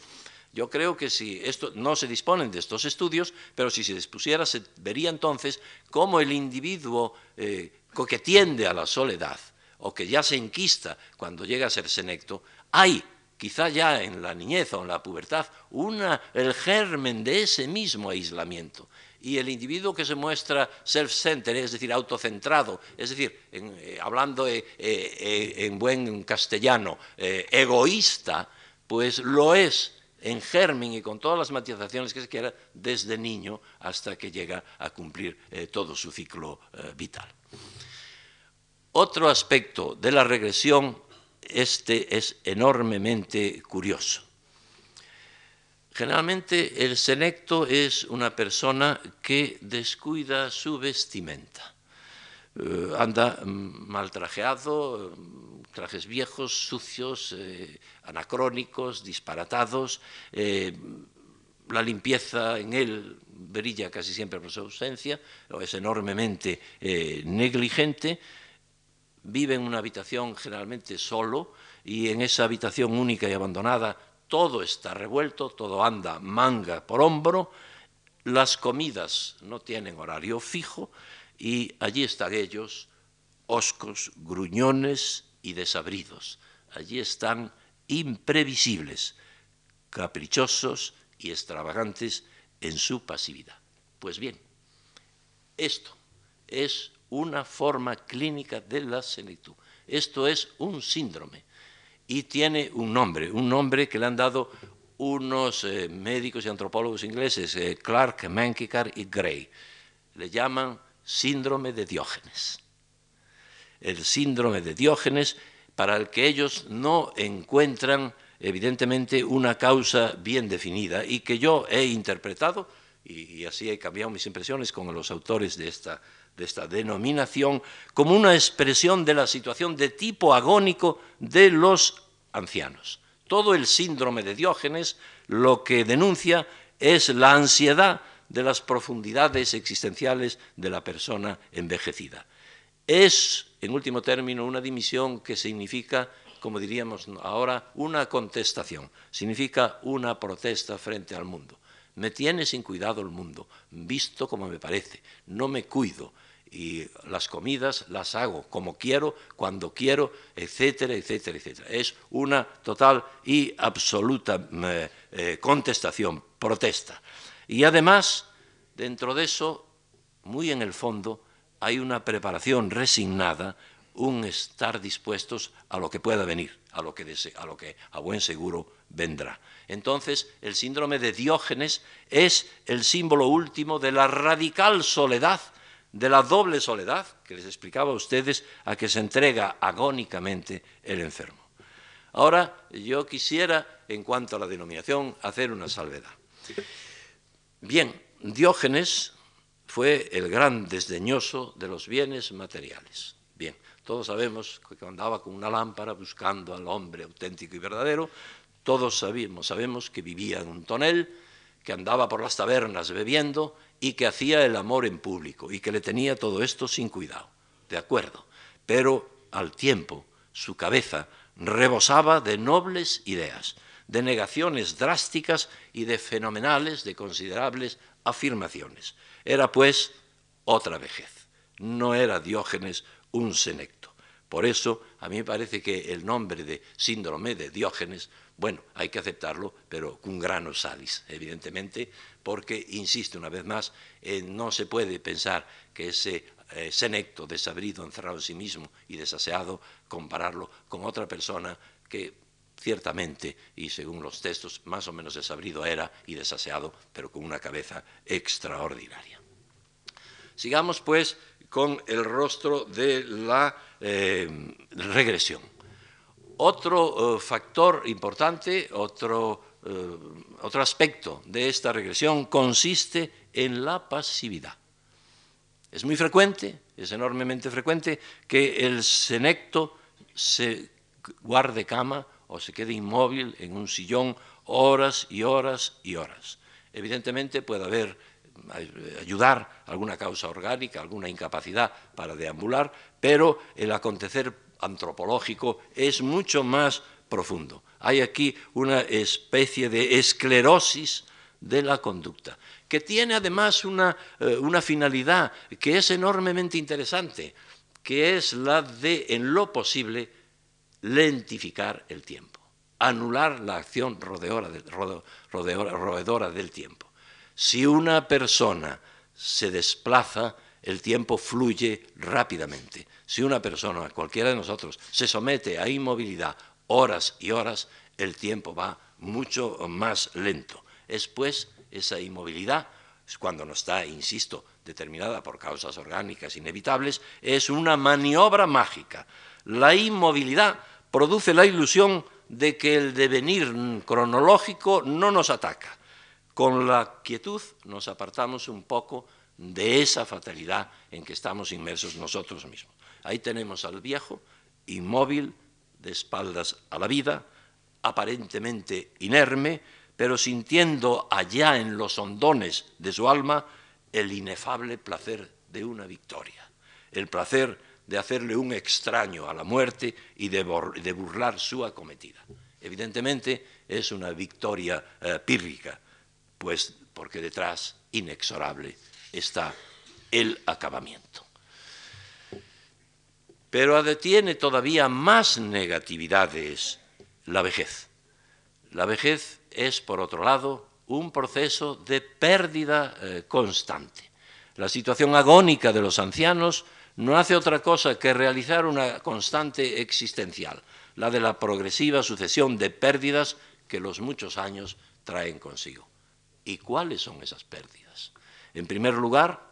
yo creo que si esto no se disponen de estos estudios, pero si se dispusiera, se vería entonces cómo el individuo eh, que tiende a la soledad o que ya se enquista cuando llega a ser senecto, hay quizá ya en la niñez o en la pubertad, una, el germen de ese mismo aislamiento. Y el individuo que se muestra self-centered, es decir, autocentrado, es decir, eh, hablando eh, eh, en buen castellano, egoísta, pues lo es en germen y con todas las matizaciones que se quiera desde niño hasta que llega a cumplir todo su ciclo vital. Otro aspecto de la regresión este es enormemente curioso. Generalmente el senecto es una persona que descuida su vestimenta. Eh, anda mal trajeado, trajes viejos, sucios, eh, anacrónicos, disparatados. Eh, la limpieza en él brilla casi siempre por su ausencia, o es enormemente negligente vive en una habitación generalmente solo y en esa habitación única y abandonada todo está revuelto, todo anda manga por hombro, las comidas no tienen horario fijo y allí están ellos, oscos, gruñones y desabridos. Allí están imprevisibles, caprichosos y extravagantes en su pasividad. Pues bien, esto es una forma clínica de la senectud. Esto es un síndrome y tiene un nombre, un nombre que le han dado unos eh, médicos y antropólogos ingleses, eh, Clark, Mankikar y Gray. Le llaman síndrome de Diógenes. El síndrome de Diógenes para el que ellos no encuentran evidentemente una causa bien definida y que yo he interpretado, y así he cambiado mis impresiones con los autores de esta de esta denominación como una expresión de la situación de tipo agónico de los ancianos. Todo el síndrome de Diógenes lo que denuncia es la ansiedad de las profundidades existenciales de la persona envejecida. Es, en último término, una dimisión que significa, como diríamos ahora, una contestación, significa una protesta frente al mundo. Me tiene sin cuidado el mundo, visto como me parece, no me cuido, y las comidas las hago como quiero, cuando quiero, etcétera, etcétera, etcétera. Es una total y absoluta eh, eh, contestación, protesta. Y además, dentro de eso, muy en el fondo, hay una preparación resignada, un estar dispuestos a lo que pueda venir, a lo que, a, lo que a buen seguro vendrá. Entonces, el síndrome de Diógenes es el símbolo último de la radical soledad de la doble soledad que les explicaba a ustedes a que se entrega agónicamente el enfermo. Ahora yo quisiera, en cuanto a la denominación, hacer una salvedad. Bien, Diógenes fue el gran desdeñoso de los bienes materiales. Bien, todos sabemos que andaba con una lámpara buscando al hombre auténtico y verdadero, todos sabemos, sabemos que vivía en un tonel, que andaba por las tabernas bebiendo y que hacía el amor en público y que le tenía todo esto sin cuidado. De acuerdo. Pero al tiempo su cabeza rebosaba de nobles ideas, de negaciones drásticas y de fenomenales, de considerables afirmaciones. Era pues otra vejez. No era Diógenes un senecto. Por eso, a mí me parece que el nombre de síndrome de Diógenes, bueno, hay que aceptarlo, pero con grano salis, evidentemente, porque, insisto una vez más, eh, no se puede pensar que ese eh, senecto desabrido, encerrado en sí mismo y desaseado, compararlo con otra persona que ciertamente, y según los textos, más o menos desabrido era y desaseado, pero con una cabeza extraordinaria. Sigamos, pues, con el rostro de la eh, regresión. Otro eh, factor importante, otro, eh, otro aspecto de esta regresión consiste en la pasividad. Es muy frecuente, es enormemente frecuente, que el senecto se guarde cama o se quede inmóvil en un sillón horas y horas y horas. Evidentemente puede haber ayudar alguna causa orgánica, alguna incapacidad para deambular, pero el acontecer antropológico es mucho más profundo. Hay aquí una especie de esclerosis de la conducta, que tiene además una, eh, una finalidad que es enormemente interesante, que es la de, en lo posible, lentificar el tiempo, anular la acción rodeadora del tiempo. Si una persona se desplaza, el tiempo fluye rápidamente. Si una persona, cualquiera de nosotros, se somete a inmovilidad horas y horas, el tiempo va mucho más lento. Es pues esa inmovilidad, cuando no está, insisto, determinada por causas orgánicas inevitables, es una maniobra mágica. La inmovilidad produce la ilusión de que el devenir cronológico no nos ataca con la quietud nos apartamos un poco de esa fatalidad en que estamos inmersos nosotros mismos. Ahí tenemos al viejo, inmóvil, de espaldas a la vida, aparentemente inerme, pero sintiendo allá en los hondones de su alma el inefable placer de una victoria, el placer de hacerle un extraño a la muerte y de, burlar su acometida. Evidentemente es una victoria eh, pírrica, pues porque detrás, inexorable, está el acabamiento. Pero tiene todavía más negatividades la vejez. La vejez es, por otro lado, un proceso de pérdida eh, constante. La situación agónica de los ancianos no hace otra cosa que realizar una constante existencial, la de la progresiva sucesión de pérdidas que los muchos años traen consigo. ¿Y cuáles son esas pérdidas? En primer lugar,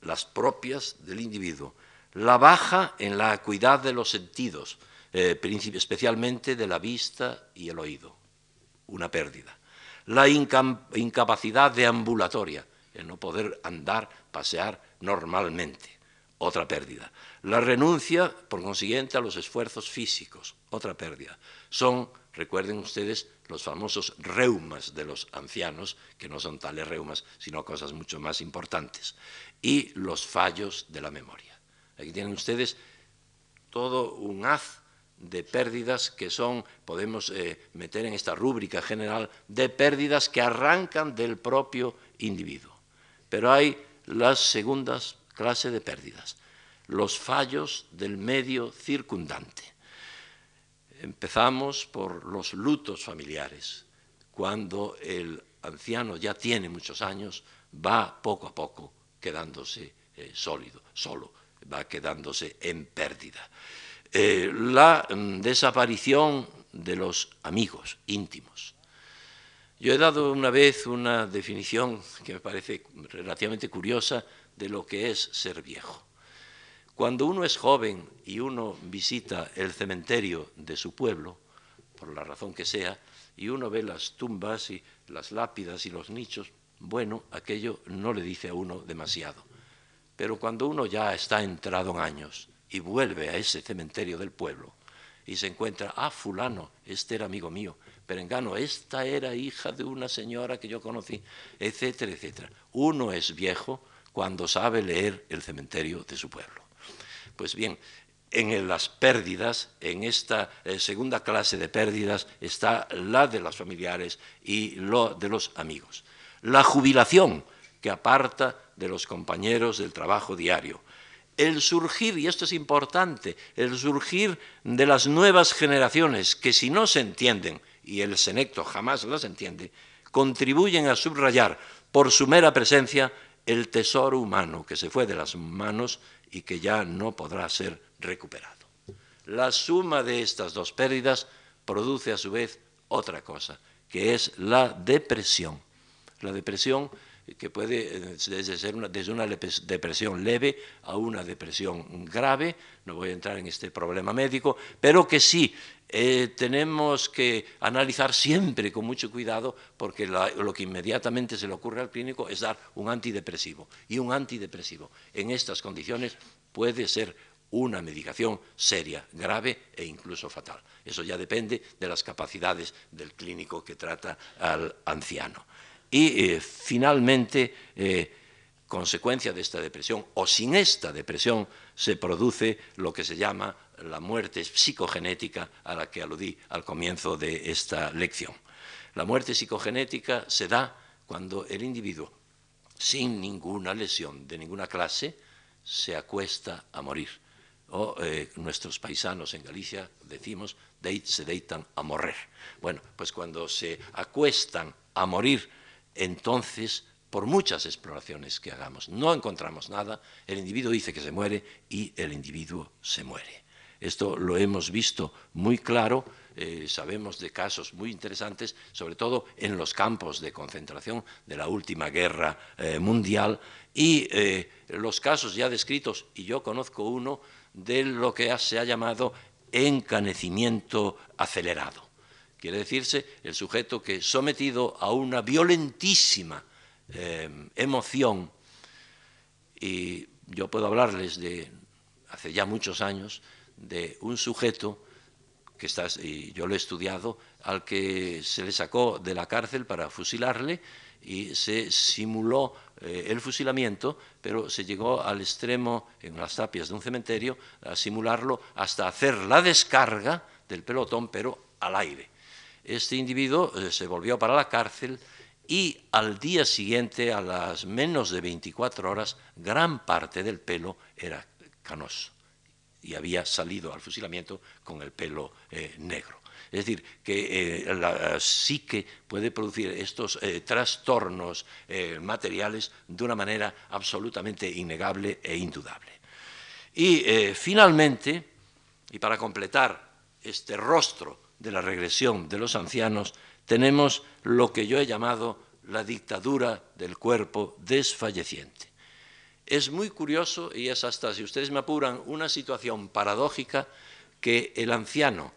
las propias del individuo. La baja en la acuidad de los sentidos, eh, especialmente de la vista y el oído, una pérdida. La incapacidad deambulatoria, el no poder andar, pasear normalmente, otra pérdida. La renuncia, por consiguiente, a los esfuerzos físicos, otra pérdida. Son, recuerden ustedes, los famosos reumas de los ancianos, que no son tales reumas, sino cosas mucho más importantes, y los fallos de la memoria. Aquí tienen ustedes todo un haz de pérdidas que son, podemos eh, meter en esta rúbrica general, de pérdidas que arrancan del propio individuo. Pero hay las segundas clases de pérdidas, los fallos del medio circundante Empezamos por los lutos familiares. Cuando el anciano ya tiene muchos años, va poco a poco quedándose eh, sólido, solo, va quedándose en pérdida. Eh, la mm, desaparición de los amigos íntimos. Yo he dado una vez una definición que me parece relativamente curiosa de lo que es ser viejo. Cuando uno es joven y uno visita el cementerio de su pueblo, por la razón que sea, y uno ve las tumbas y las lápidas y los nichos, bueno, aquello no le dice a uno demasiado. Pero cuando uno ya está entrado en años y vuelve a ese cementerio del pueblo y se encuentra, ah, fulano, este era amigo mío, perengano, esta era hija de una señora que yo conocí, etcétera, etcétera. Uno es viejo cuando sabe leer el cementerio de su pueblo. Pues bien, en las pérdidas, en esta eh, segunda clase de pérdidas, está la de los familiares y lo de los amigos. La jubilación que aparta de los compañeros del trabajo diario. el surgir, y esto es importante, el surgir de las nuevas generaciones que si no se entienden, y el senecto jamás las entiende, contribuyen a subrayar por su mera presencia el tesoro humano que se fue de las manos y que ya no podrá ser recuperado. La suma de estas dos pérdidas produce a su vez otra cosa, que es la depresión. La depresión que puede eh, desde, una, desde una depresión leve a una depresión grave, no voy a entrar en este problema médico, pero que sí eh, tenemos que analizar siempre con mucho cuidado porque lo que inmediatamente se le ocurre al clínico es dar un antidepresivo. Y un antidepresivo en estas condiciones puede ser una medicación seria, grave e incluso fatal. Eso ya depende de las capacidades del clínico que trata al anciano. Y eh, finalmente, eh, consecuencia de esta depresión, o sin esta depresión, se produce lo que se llama la muerte psicogenética a la que aludí al comienzo de esta lección. La muerte psicogenética se da cuando el individuo, sin ninguna lesión de ninguna clase, se acuesta a morir. O eh, nuestros paisanos en Galicia decimos, se deitan a morrer. Bueno, pues cuando se acuestan a morir entonces, por muchas exploraciones que hagamos, no encontramos nada, el individuo dice que se muere y el individuo se muere. Esto lo hemos visto muy claro, eh, sabemos de casos muy interesantes, sobre todo en los campos de concentración de la última guerra eh, mundial, y eh, los casos ya descritos, y yo conozco uno, de lo que se ha llamado encanecimiento acelerado. Quiere decirse el sujeto que sometido a una violentísima emoción, y yo puedo hablarles de hace ya muchos años, de un sujeto que y yo lo he estudiado, al que se le sacó de la cárcel para fusilarle y se simuló eh, el fusilamiento, pero se llegó al extremo, en las tapias de un cementerio, a simularlo hasta hacer la descarga del pelotón, pero al aire. Este individuo eh, se volvió para la cárcel y al día siguiente, a las menos de 24 horas, gran parte del pelo era canoso y había salido al fusilamiento con el pelo eh, negro. Es decir, que eh, la psique puede producir estos trastornos materiales de una manera absolutamente innegable e indudable. Y finalmente, y para completar este rostro de la regresión de los ancianos, tenemos lo que yo he llamado la dictadura del cuerpo desfalleciente. Es muy curioso y es hasta, si ustedes me apuran, una situación paradójica que el anciano,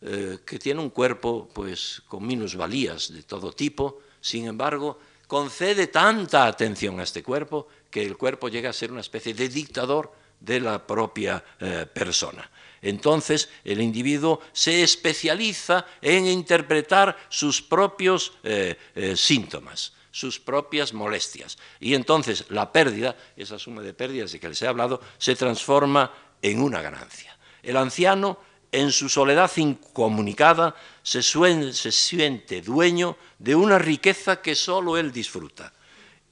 eh, que tiene un cuerpo pues, con minusvalías de todo tipo, sin embargo, concede tanta atención a este cuerpo que el cuerpo llega a ser una especie de dictador de la propia eh, persona. Entonces el individuo se especializa en interpretar sus propios eh, síntomas, sus propias molestias. Y entonces la pérdida, esa suma de pérdidas de que les he hablado, se transforma en una ganancia. El anciano, en su soledad incomunicada, se, se siente dueño de una riqueza que sólo él disfruta.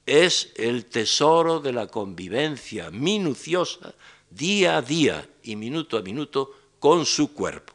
Es el tesoro de la convivencia minuciosa día a día y minuto a minuto con su cuerpo.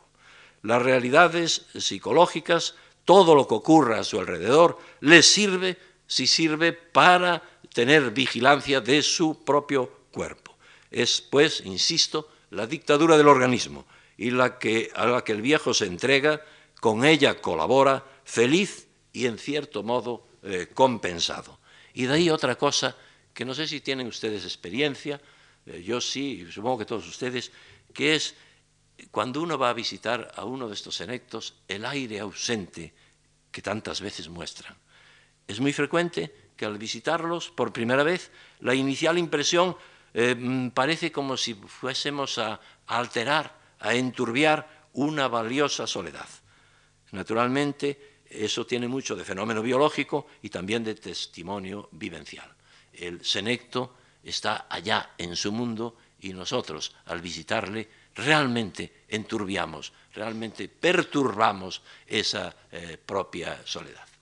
Las realidades psicológicas, todo lo que ocurra a su alrededor, le sirve si sirve para tener vigilancia de su propio cuerpo. Es, pues, insisto, la dictadura del organismo y la que, a la que el viejo se entrega, con ella colabora, feliz y en cierto modo eh, compensado. Y de ahí otra cosa que no sé si tienen ustedes experiencia, eh, yo sí, supongo que todos ustedes, que es cuando uno va a visitar a uno de estos senectos, el aire ausente que tantas veces muestran. Es muy frecuente que al visitarlos por primera vez, la inicial impresión eh, mm, parece como si fuésemos a, alterar, a enturbiar una valiosa soledad. Naturalmente, eso tiene mucho de fenómeno biológico y también de testimonio vivencial. El senecto está allá en su mundo y nosotros, al visitarle, realmente enturbiamos, realmente perturbamos esa eh, propia soledad.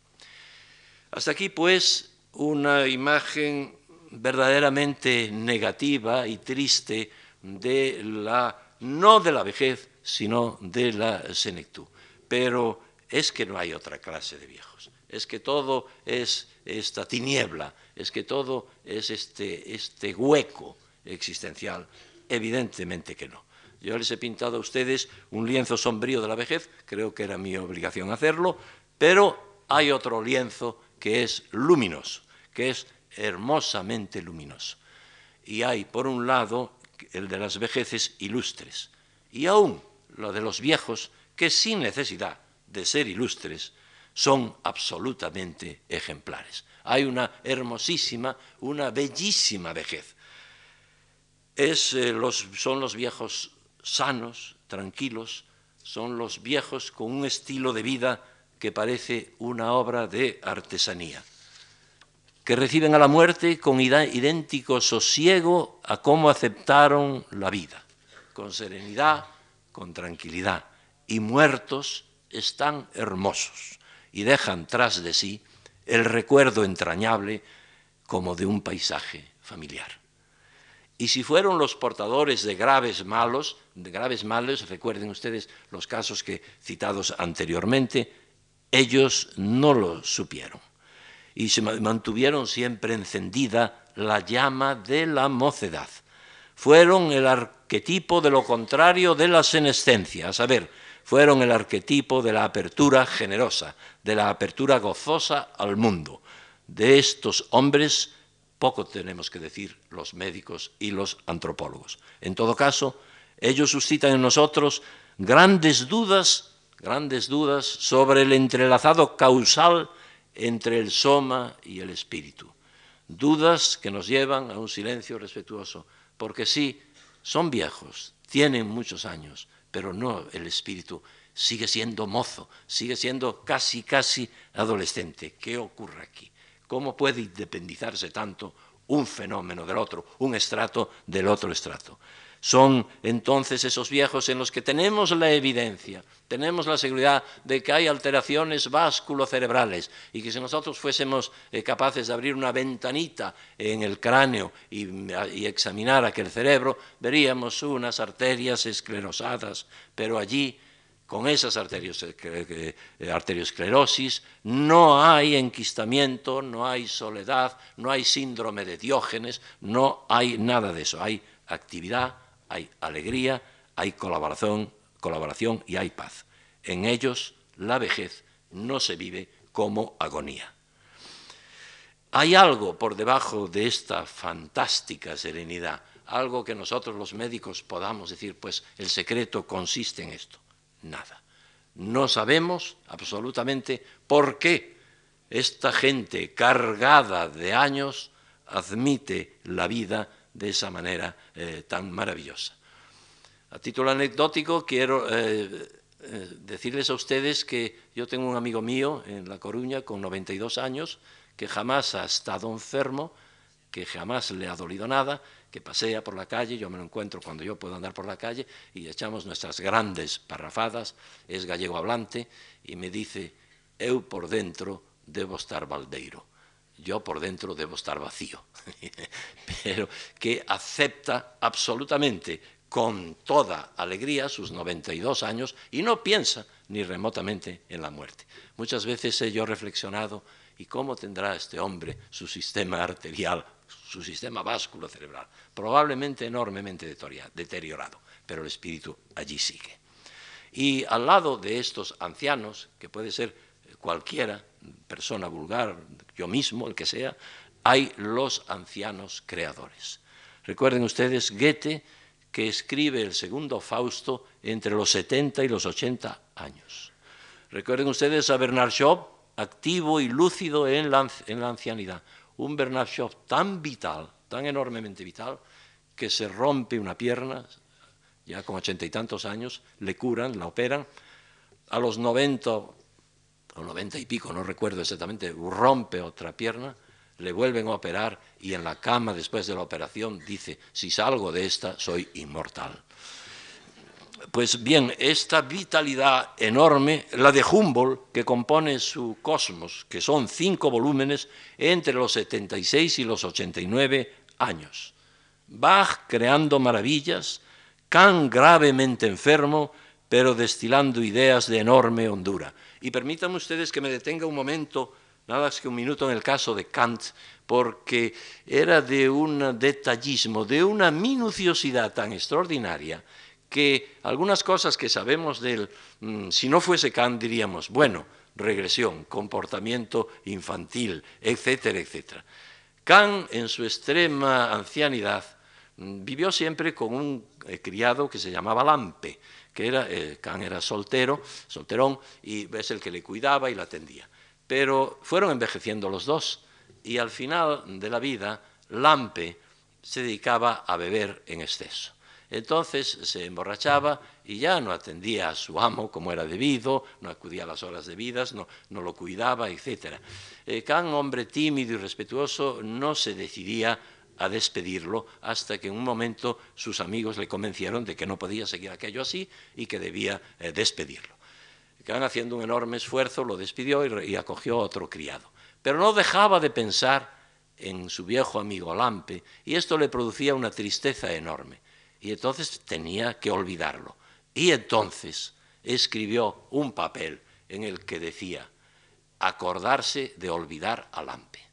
Hasta aquí, pues, una imagen verdaderamente negativa y triste de la, no de la vejez, sino de la senectud. Pero es que no hay otra clase de viejos, es que todo es esta tiniebla, es que todo es este, este hueco existencial. Evidentemente que no. Yo les he pintado a ustedes un lienzo sombrío de la vejez, creo que era mi obligación hacerlo, pero hay otro lienzo que es luminoso, que es hermosamente luminoso. Y hay, por un lado, el de las vejeces ilustres, y aún lo de los viejos que sin necesidad de ser ilustres son absolutamente ejemplares. Hay una hermosísima, una bellísima vejez. Es, eh, los, son los viejos sanos, tranquilos, son los viejos con un estilo de vida que parece una obra de artesanía, que reciben a la muerte con idéntico sosiego a cómo aceptaron la vida, con serenidad, con tranquilidad, y muertos están hermosos y dejan tras de sí el recuerdo entrañable como de un paisaje familiar. Y si fueron los portadores de graves malos, de graves males, recuerden ustedes los casos que citados anteriormente, ellos no lo supieron y se mantuvieron siempre encendida la llama de la mocedad. Fueron el arquetipo de lo contrario de la senescencia, a saber, fueron el arquetipo de la apertura generosa, de la apertura gozosa al mundo. De estos hombres poco tenemos que decir los médicos y los antropólogos. En todo caso, ellos suscitan en nosotros grandes dudas, grandes dudas sobre el entrelazado causal entre el soma y el espíritu. Dudas que nos llevan a un silencio respetuoso, porque sí, son viejos, tienen muchos años, pero no el espíritu sigue siendo mozo, sigue siendo casi, casi adolescente. ¿Qué ocurre aquí? ¿Cómo puede independizarse tanto un fenómeno del otro, un estrato del otro estrato? Son entonces esos viejos en los que tenemos la evidencia, tenemos la seguridad de que hay alteraciones vasculocerebrales y que si nosotros fuésemos eh, capaces de abrir una ventanita en el cráneo y, y examinar aquel cerebro, veríamos unas arterias esclerosadas, pero allí con esas eh, arteriosclerosis, no hay enquistamiento, no hay soledad, no hay síndrome de Diógenes, no hay nada de eso. Hay actividad, hay alegría, hay colaboración, colaboración y hay paz. En ellos la vejez no se vive como agonía. Hay algo por debajo de esta fantástica serenidad, algo que nosotros los médicos podamos decir, pues el secreto consiste en esto nada. No sabemos absolutamente por qué esta gente cargada de años admite la vida de esa manera eh, tan maravillosa. A título anecdótico quiero eh, eh, decirles a ustedes que yo tengo un amigo mío en La Coruña con 92 años que jamás ha estado enfermo, que jamás le ha dolido nada que pasea por la calle, yo me lo encuentro cuando yo puedo andar por la calle y echamos nuestras grandes parrafadas, es gallego hablante y me dice, eu por dentro debo estar baldeiro, yo por dentro debo estar vacío, pero que acepta absolutamente con toda alegría sus 92 años y no piensa ni remotamente en la muerte. Muchas veces he yo reflexionado, ¿y cómo tendrá este hombre su sistema arterial su sistema básculo cerebral, probablemente enormemente deteriorado, pero el espíritu allí sigue. Y al lado de estos ancianos, que puede ser cualquiera, persona vulgar, yo mismo, el que sea, hay los ancianos creadores. Recuerden ustedes Goethe, que escribe el segundo Fausto entre los 70 y los 80 años. Recuerden ustedes a Bernard Shaw, activo y lúcido en la, en la ancianidad un Bernard Shaw tan vital, tan enormemente vital, que se rompe una pierna, ya con ochenta y tantos años, le curan, la operan, a los noventa o noventa y pico, no recuerdo exactamente, rompe otra pierna, le vuelven a operar y en la cama después de la operación dice, si salgo de esta, soy inmortal. Pues bien, esta vitalidad enorme, la de Humboldt, que compone su Cosmos, que son cinco volúmenes entre los 76 y los 89 años. Bach creando maravillas, Kant gravemente enfermo, pero destilando ideas de enorme hondura. Y permítanme ustedes que me detenga un momento, nada más que un minuto en el caso de Kant, porque era de un detallismo, de una minuciosidad tan extraordinaria que algunas cosas que sabemos de él, mm, si no fuese Kant diríamos, bueno, regresión, comportamiento infantil, etcétera, etcétera. Kant, en su extrema ancianidad, mm, vivió siempre con un eh, criado que se llamaba Lampe, que era, eh, Kant era soltero, solterón, y es el que le cuidaba y la atendía. Pero fueron envejeciendo los dos, y al final de la vida, Lampe se dedicaba a beber en exceso. Entonces se emborrachaba y ya no atendía a su amo como era debido, no acudía a las horas debidas, no, no lo cuidaba, etc. Eh, hombre tímido y respetuoso, no se decidía a despedirlo hasta que en un momento sus amigos le convencieron de que no podía seguir aquello así y que debía eh, despedirlo. Kant, haciendo un enorme esfuerzo, lo despidió y, y acogió a otro criado. Pero no dejaba de pensar en su viejo amigo Lampe y esto le producía una tristeza enorme y entonces tenía que olvidarlo. Y entonces escribió un papel en el que decía, acordarse de olvidar a Lampe.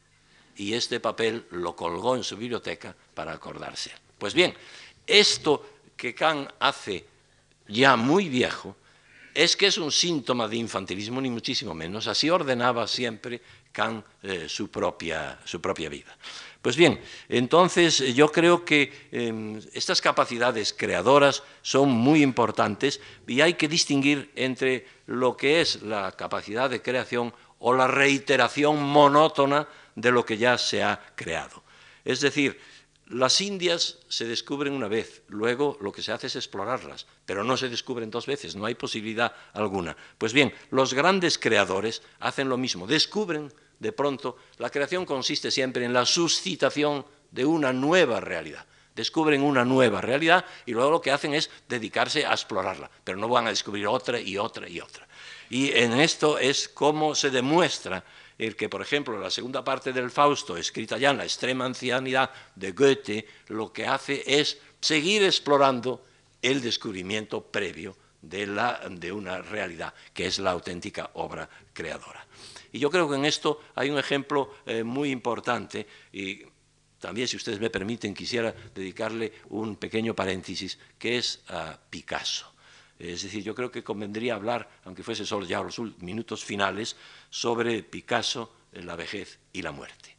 Y este papel lo colgó en su biblioteca para acordarse. Pues bien, esto que Kant hace ya muy viejo, es que es un síntoma de infantilismo, ni muchísimo menos. Así ordenaba siempre Kant eh, su, propia, su propia vida. Pues bien, entonces yo creo que em, estas capacidades creadoras son muy importantes y hay que distinguir entre lo que es la capacidad de creación o la reiteración monótona de lo que ya se ha creado. Es decir, las Indias se descubren una vez, luego lo que se hace es explorarlas, pero no se descubren dos veces, no hay posibilidad alguna. Pues bien, los grandes creadores hacen lo mismo, descubren de pronto, la creación consiste siempre en la suscitación de una nueva realidad. Descubren una nueva realidad y luego lo que hacen es dedicarse a explorarla, pero no van a descubrir otra y otra y otra. Y en esto es cómo se demuestra el que, por ejemplo, la segunda parte del Fausto, escrita ya en la extrema ancianidad de Goethe, lo que hace es seguir explorando el descubrimiento previo de, la, de una realidad, que es la auténtica obra creadora. Y yo creo que en esto hay un ejemplo eh, muy importante y también, si ustedes me permiten, quisiera dedicarle un pequeño paréntesis, que es a Picasso. Es decir, yo creo que convendría hablar, aunque fuese solo ya los minutos finales, sobre Picasso, la vejez y la muerte.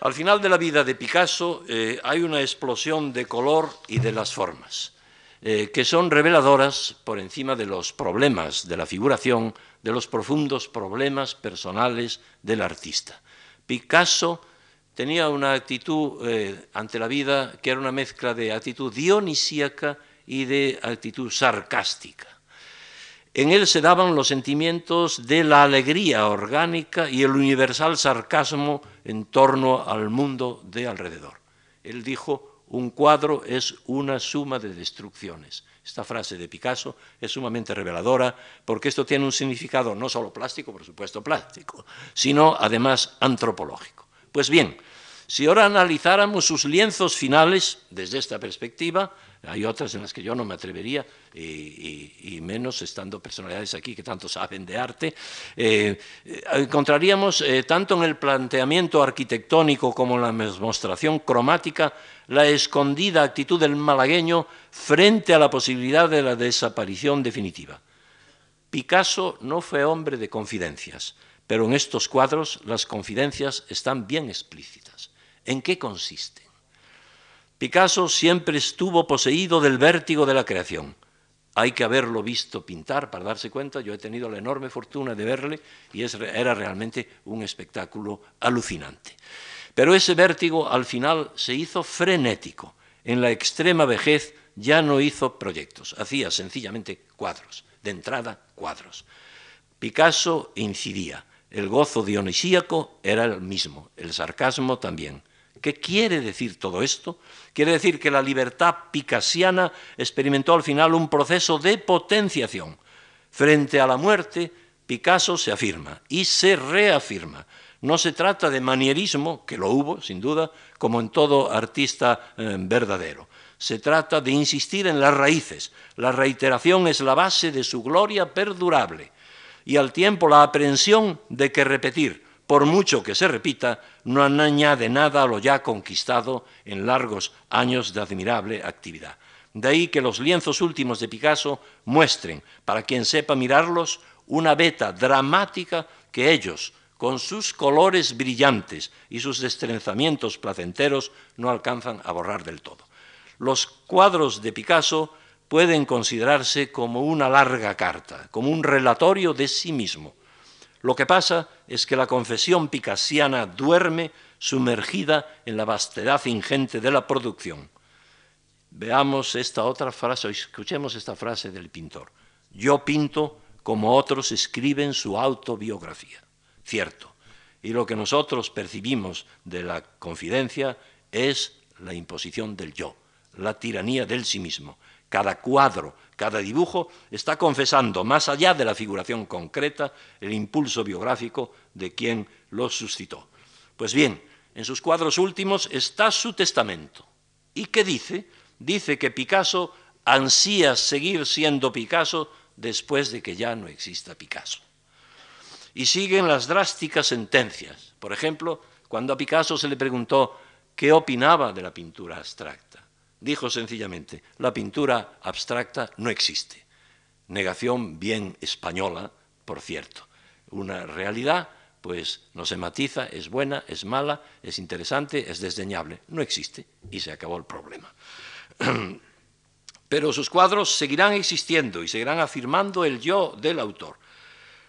Al final de la vida de Picasso eh, hay una explosión de color y de las formas, eh, que son reveladoras por encima de los problemas de la figuración de los profundos problemas personales del artista. Picasso tenía una actitud eh, ante la vida que era una mezcla de actitud dionisíaca y de actitud sarcástica. En él se daban los sentimientos de la alegría orgánica y el universal sarcasmo en torno al mundo de alrededor. Él dijo, un cuadro es una suma de destrucciones. Esta frase de Picasso es sumamente reveladora porque esto tiene un significado no solo plástico, por supuesto plástico, sino además antropológico. Pues bien, si ahora analizáramos sus lienzos finales desde esta perspectiva, hay otras en las que yo no me atrevería, y, menos estando personalidades aquí que tanto saben de arte, eh, encontraríamos eh, tanto en el planteamiento arquitectónico como en la demostración cromática la escondida actitud del malagueño frente a la posibilidad de la desaparición definitiva. Picasso no fue hombre de confidencias, pero en estos cuadros las confidencias están bien explícitas. ¿En qué consisten? Picasso siempre estuvo poseído del vértigo de la creación. Hay que haberlo visto pintar para darse cuenta. Yo he tenido la enorme fortuna de verle y era realmente un espectáculo alucinante. Pero ese vértigo al final se hizo frenético. En la extrema vejez ya no hizo proyectos, hacía sencillamente cuadros, de entrada cuadros. Picasso incidía, el gozo dionisíaco era el mismo, el sarcasmo también. ¿Qué quiere decir todo esto? Quiere decir que la libertad picasiana experimentó al final un proceso de potenciación. Frente a la muerte, Picasso se afirma y se reafirma. No se trata de manierismo, que lo hubo, sin duda, como en todo artista eh, verdadero. Se trata de insistir en las raíces. La reiteración es la base de su gloria perdurable y al tiempo la aprehensión de que repetir, por mucho que se repita, no añade nada a lo ya conquistado en largos años de admirable actividad. De ahí que los lienzos últimos de Picasso muestren, para quien sepa mirarlos, una beta dramática que ellos, con sus colores brillantes y sus destrenzamientos placenteros, no alcanzan a borrar del todo. Los cuadros de Picasso pueden considerarse como una larga carta, como un relatorio de sí mismo. Lo que pasa es que la confesión picasiana duerme sumergida en la vastedad ingente de la producción. Veamos esta otra frase, o escuchemos esta frase del pintor. Yo pinto como otros escriben su autobiografía. Cierto. Y lo que nosotros percibimos de la confidencia es la imposición del yo, la tiranía del sí mismo. Cada cuadro, cada dibujo está confesando, más allá de la figuración concreta, el impulso biográfico de quien lo suscitó. Pues bien, en sus cuadros últimos está su testamento. ¿Y qué dice? Dice que Picasso ansía seguir siendo Picasso después de que ya no exista Picasso. Y siguen las drásticas sentencias. Por ejemplo, cuando a Picasso se le preguntó qué opinaba de la pintura abstracta, dijo sencillamente, la pintura abstracta no existe. Negación bien española, por cierto. Una realidad, pues no se matiza, es buena, es mala, es interesante, es desdeñable. No existe y se acabó el problema. pero sus cuadros seguirán existiendo y seguirán afirmando el yo del autor.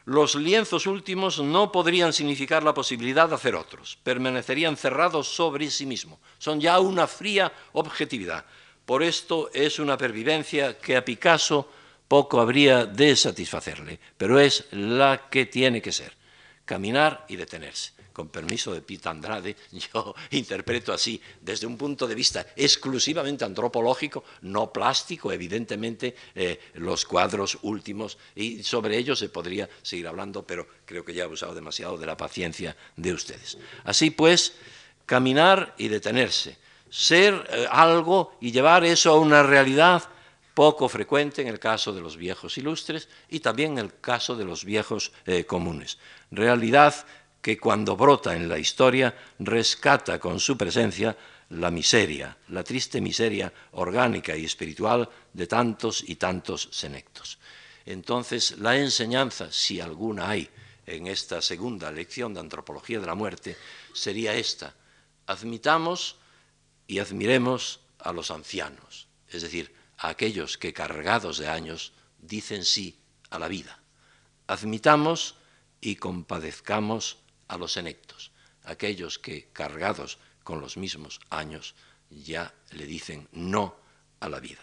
Los lienzos últimos no podrían significar la posibilidad de hacer otros, permanecerían cerrados sobre sí mismo, son ya una fría objetividad. Por esto es una pervivencia que a Picasso poco habría de satisfacerle, pero es la que tiene que ser, caminar y detenerse con permiso de Pita Andrade, yo interpreto así, desde un punto de vista exclusivamente antropológico, no plástico, evidentemente, eh, los cuadros últimos, y sobre ellos se podría seguir hablando, pero creo que ya he abusado demasiado de la paciencia de ustedes. Así pues, caminar y detenerse, ser eh, algo y llevar eso a una realidad poco frecuente en el caso de los viejos ilustres y también en el caso de los viejos eh, comunes. Realidad que cuando brota en la historia rescata con su presencia la miseria, la triste miseria orgánica y espiritual de tantos y tantos senectos. Entonces, la enseñanza, si alguna hay en esta segunda lección de antropología de la muerte, sería esta. Admitamos y admiremos a los ancianos, es decir, a aquellos que cargados de años dicen sí a la vida. Admitamos y compadezcamos a los senectos, aquellos que, cargados con los mismos años, ya le dicen no a la vida.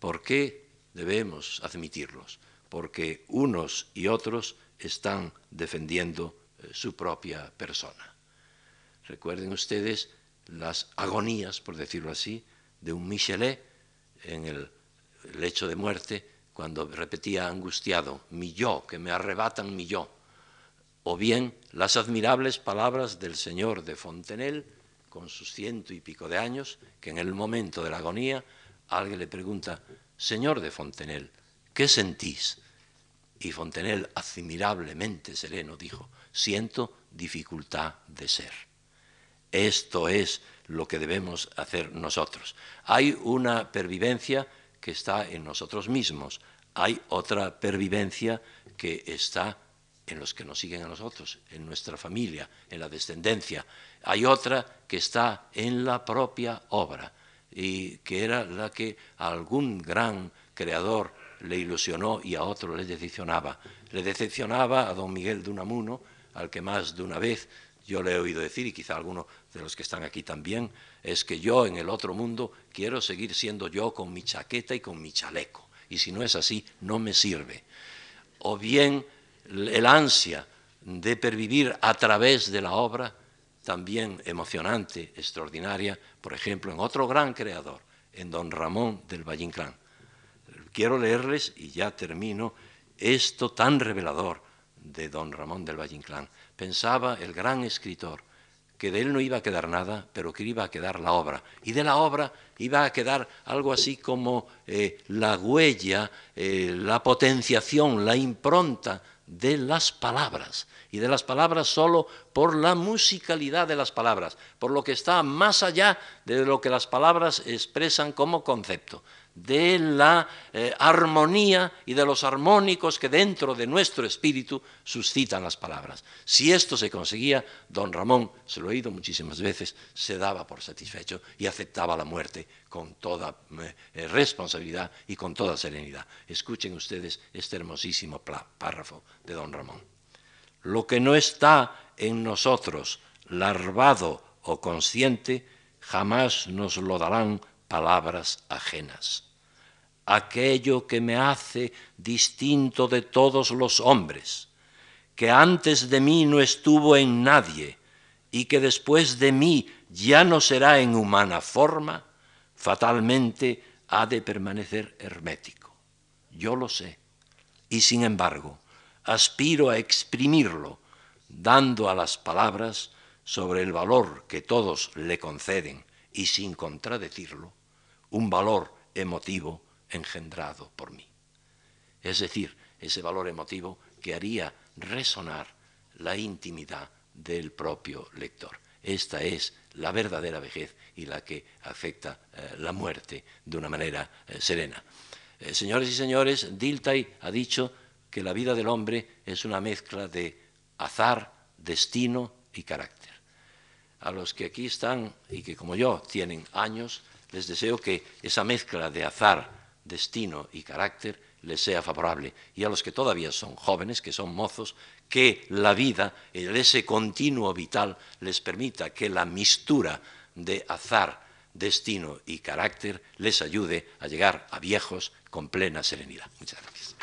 ¿Por qué debemos admitirlos? Porque unos y otros están defendiendo eh, su propia persona. Recuerden ustedes las agonías, por decirlo así, de un Michelet en el lecho de muerte, cuando repetía angustiado, mi yo, que me arrebatan mi yo o bien las admirables palabras del señor de Fontenelle, con sus ciento y pico de años, que en el momento de la agonía alguien le pregunta, Señor de Fontenelle, ¿qué sentís? Y Fontenelle, admirablemente sereno, dijo, siento dificultad de ser. Esto es lo que debemos hacer nosotros. Hay una pervivencia que está en nosotros mismos, hay otra pervivencia que está en los que nos siguen a nosotros, en nuestra familia, en la descendencia. Hay otra que está en la propia obra y que era la que a algún gran creador le ilusionó y a otro le decepcionaba. Le decepcionaba a don Miguel de Unamuno, al que más de una vez yo le he oído decir, y quizá alguno de los que están aquí también, es que yo en el otro mundo quiero seguir siendo yo con mi chaqueta y con mi chaleco, y si no es así, no me sirve. O bien el ansia de pervivir a través de la obra también emocionante, extraordinaria, por ejemplo, en otro gran creador, en don Ramón del Valle Inclán. Quiero leerles, y ya termino, esto tan revelador de don Ramón del Valle Inclán. Pensaba el gran escritor que de él no iba a quedar nada, pero que iba a quedar la obra. Y de la obra iba a quedar algo así como eh, la huella, eh, la potenciación, la impronta de las palabras. Y de las palabras solo por la musicalidad de las palabras, por lo que está más allá de lo que las palabras expresan como concepto de la eh, armonía y de los armónicos que dentro de nuestro espíritu suscitan las palabras. Si esto se conseguía, don Ramón, se lo he oído muchísimas veces, se daba por satisfecho y aceptaba la muerte con toda eh, responsabilidad y con toda serenidad. Escuchen ustedes este hermosísimo párrafo de don Ramón. Lo que no está en nosotros, larvado o consciente, jamás nos lo darán palabras ajenas aquello que me hace distinto de todos los hombres, que antes de mí no estuvo en nadie y que después de mí ya no será en humana forma, fatalmente ha de permanecer hermético. Yo lo sé, y sin embargo aspiro a exprimirlo, dando a las palabras sobre el valor que todos le conceden y sin contradecirlo, un valor emotivo engendrado por mí. Es decir, ese valor emotivo que haría resonar la intimidad del propio lector. Esta es la verdadera vejez y la que afecta eh, la muerte de una manera eh, serena. Eh, señores y señores, Dilthey ha dicho que la vida del hombre es una mezcla de azar, destino y carácter. A los que aquí están y que como yo tienen años, les deseo que esa mezcla de azar, destino y carácter les sea favorable. Y a los que todavía son jóvenes, que son mozos, que la vida, ese continuo vital, les permita que la mistura de azar, destino y carácter les ayude a llegar a viejos con plena serenidad. Muchas gracias.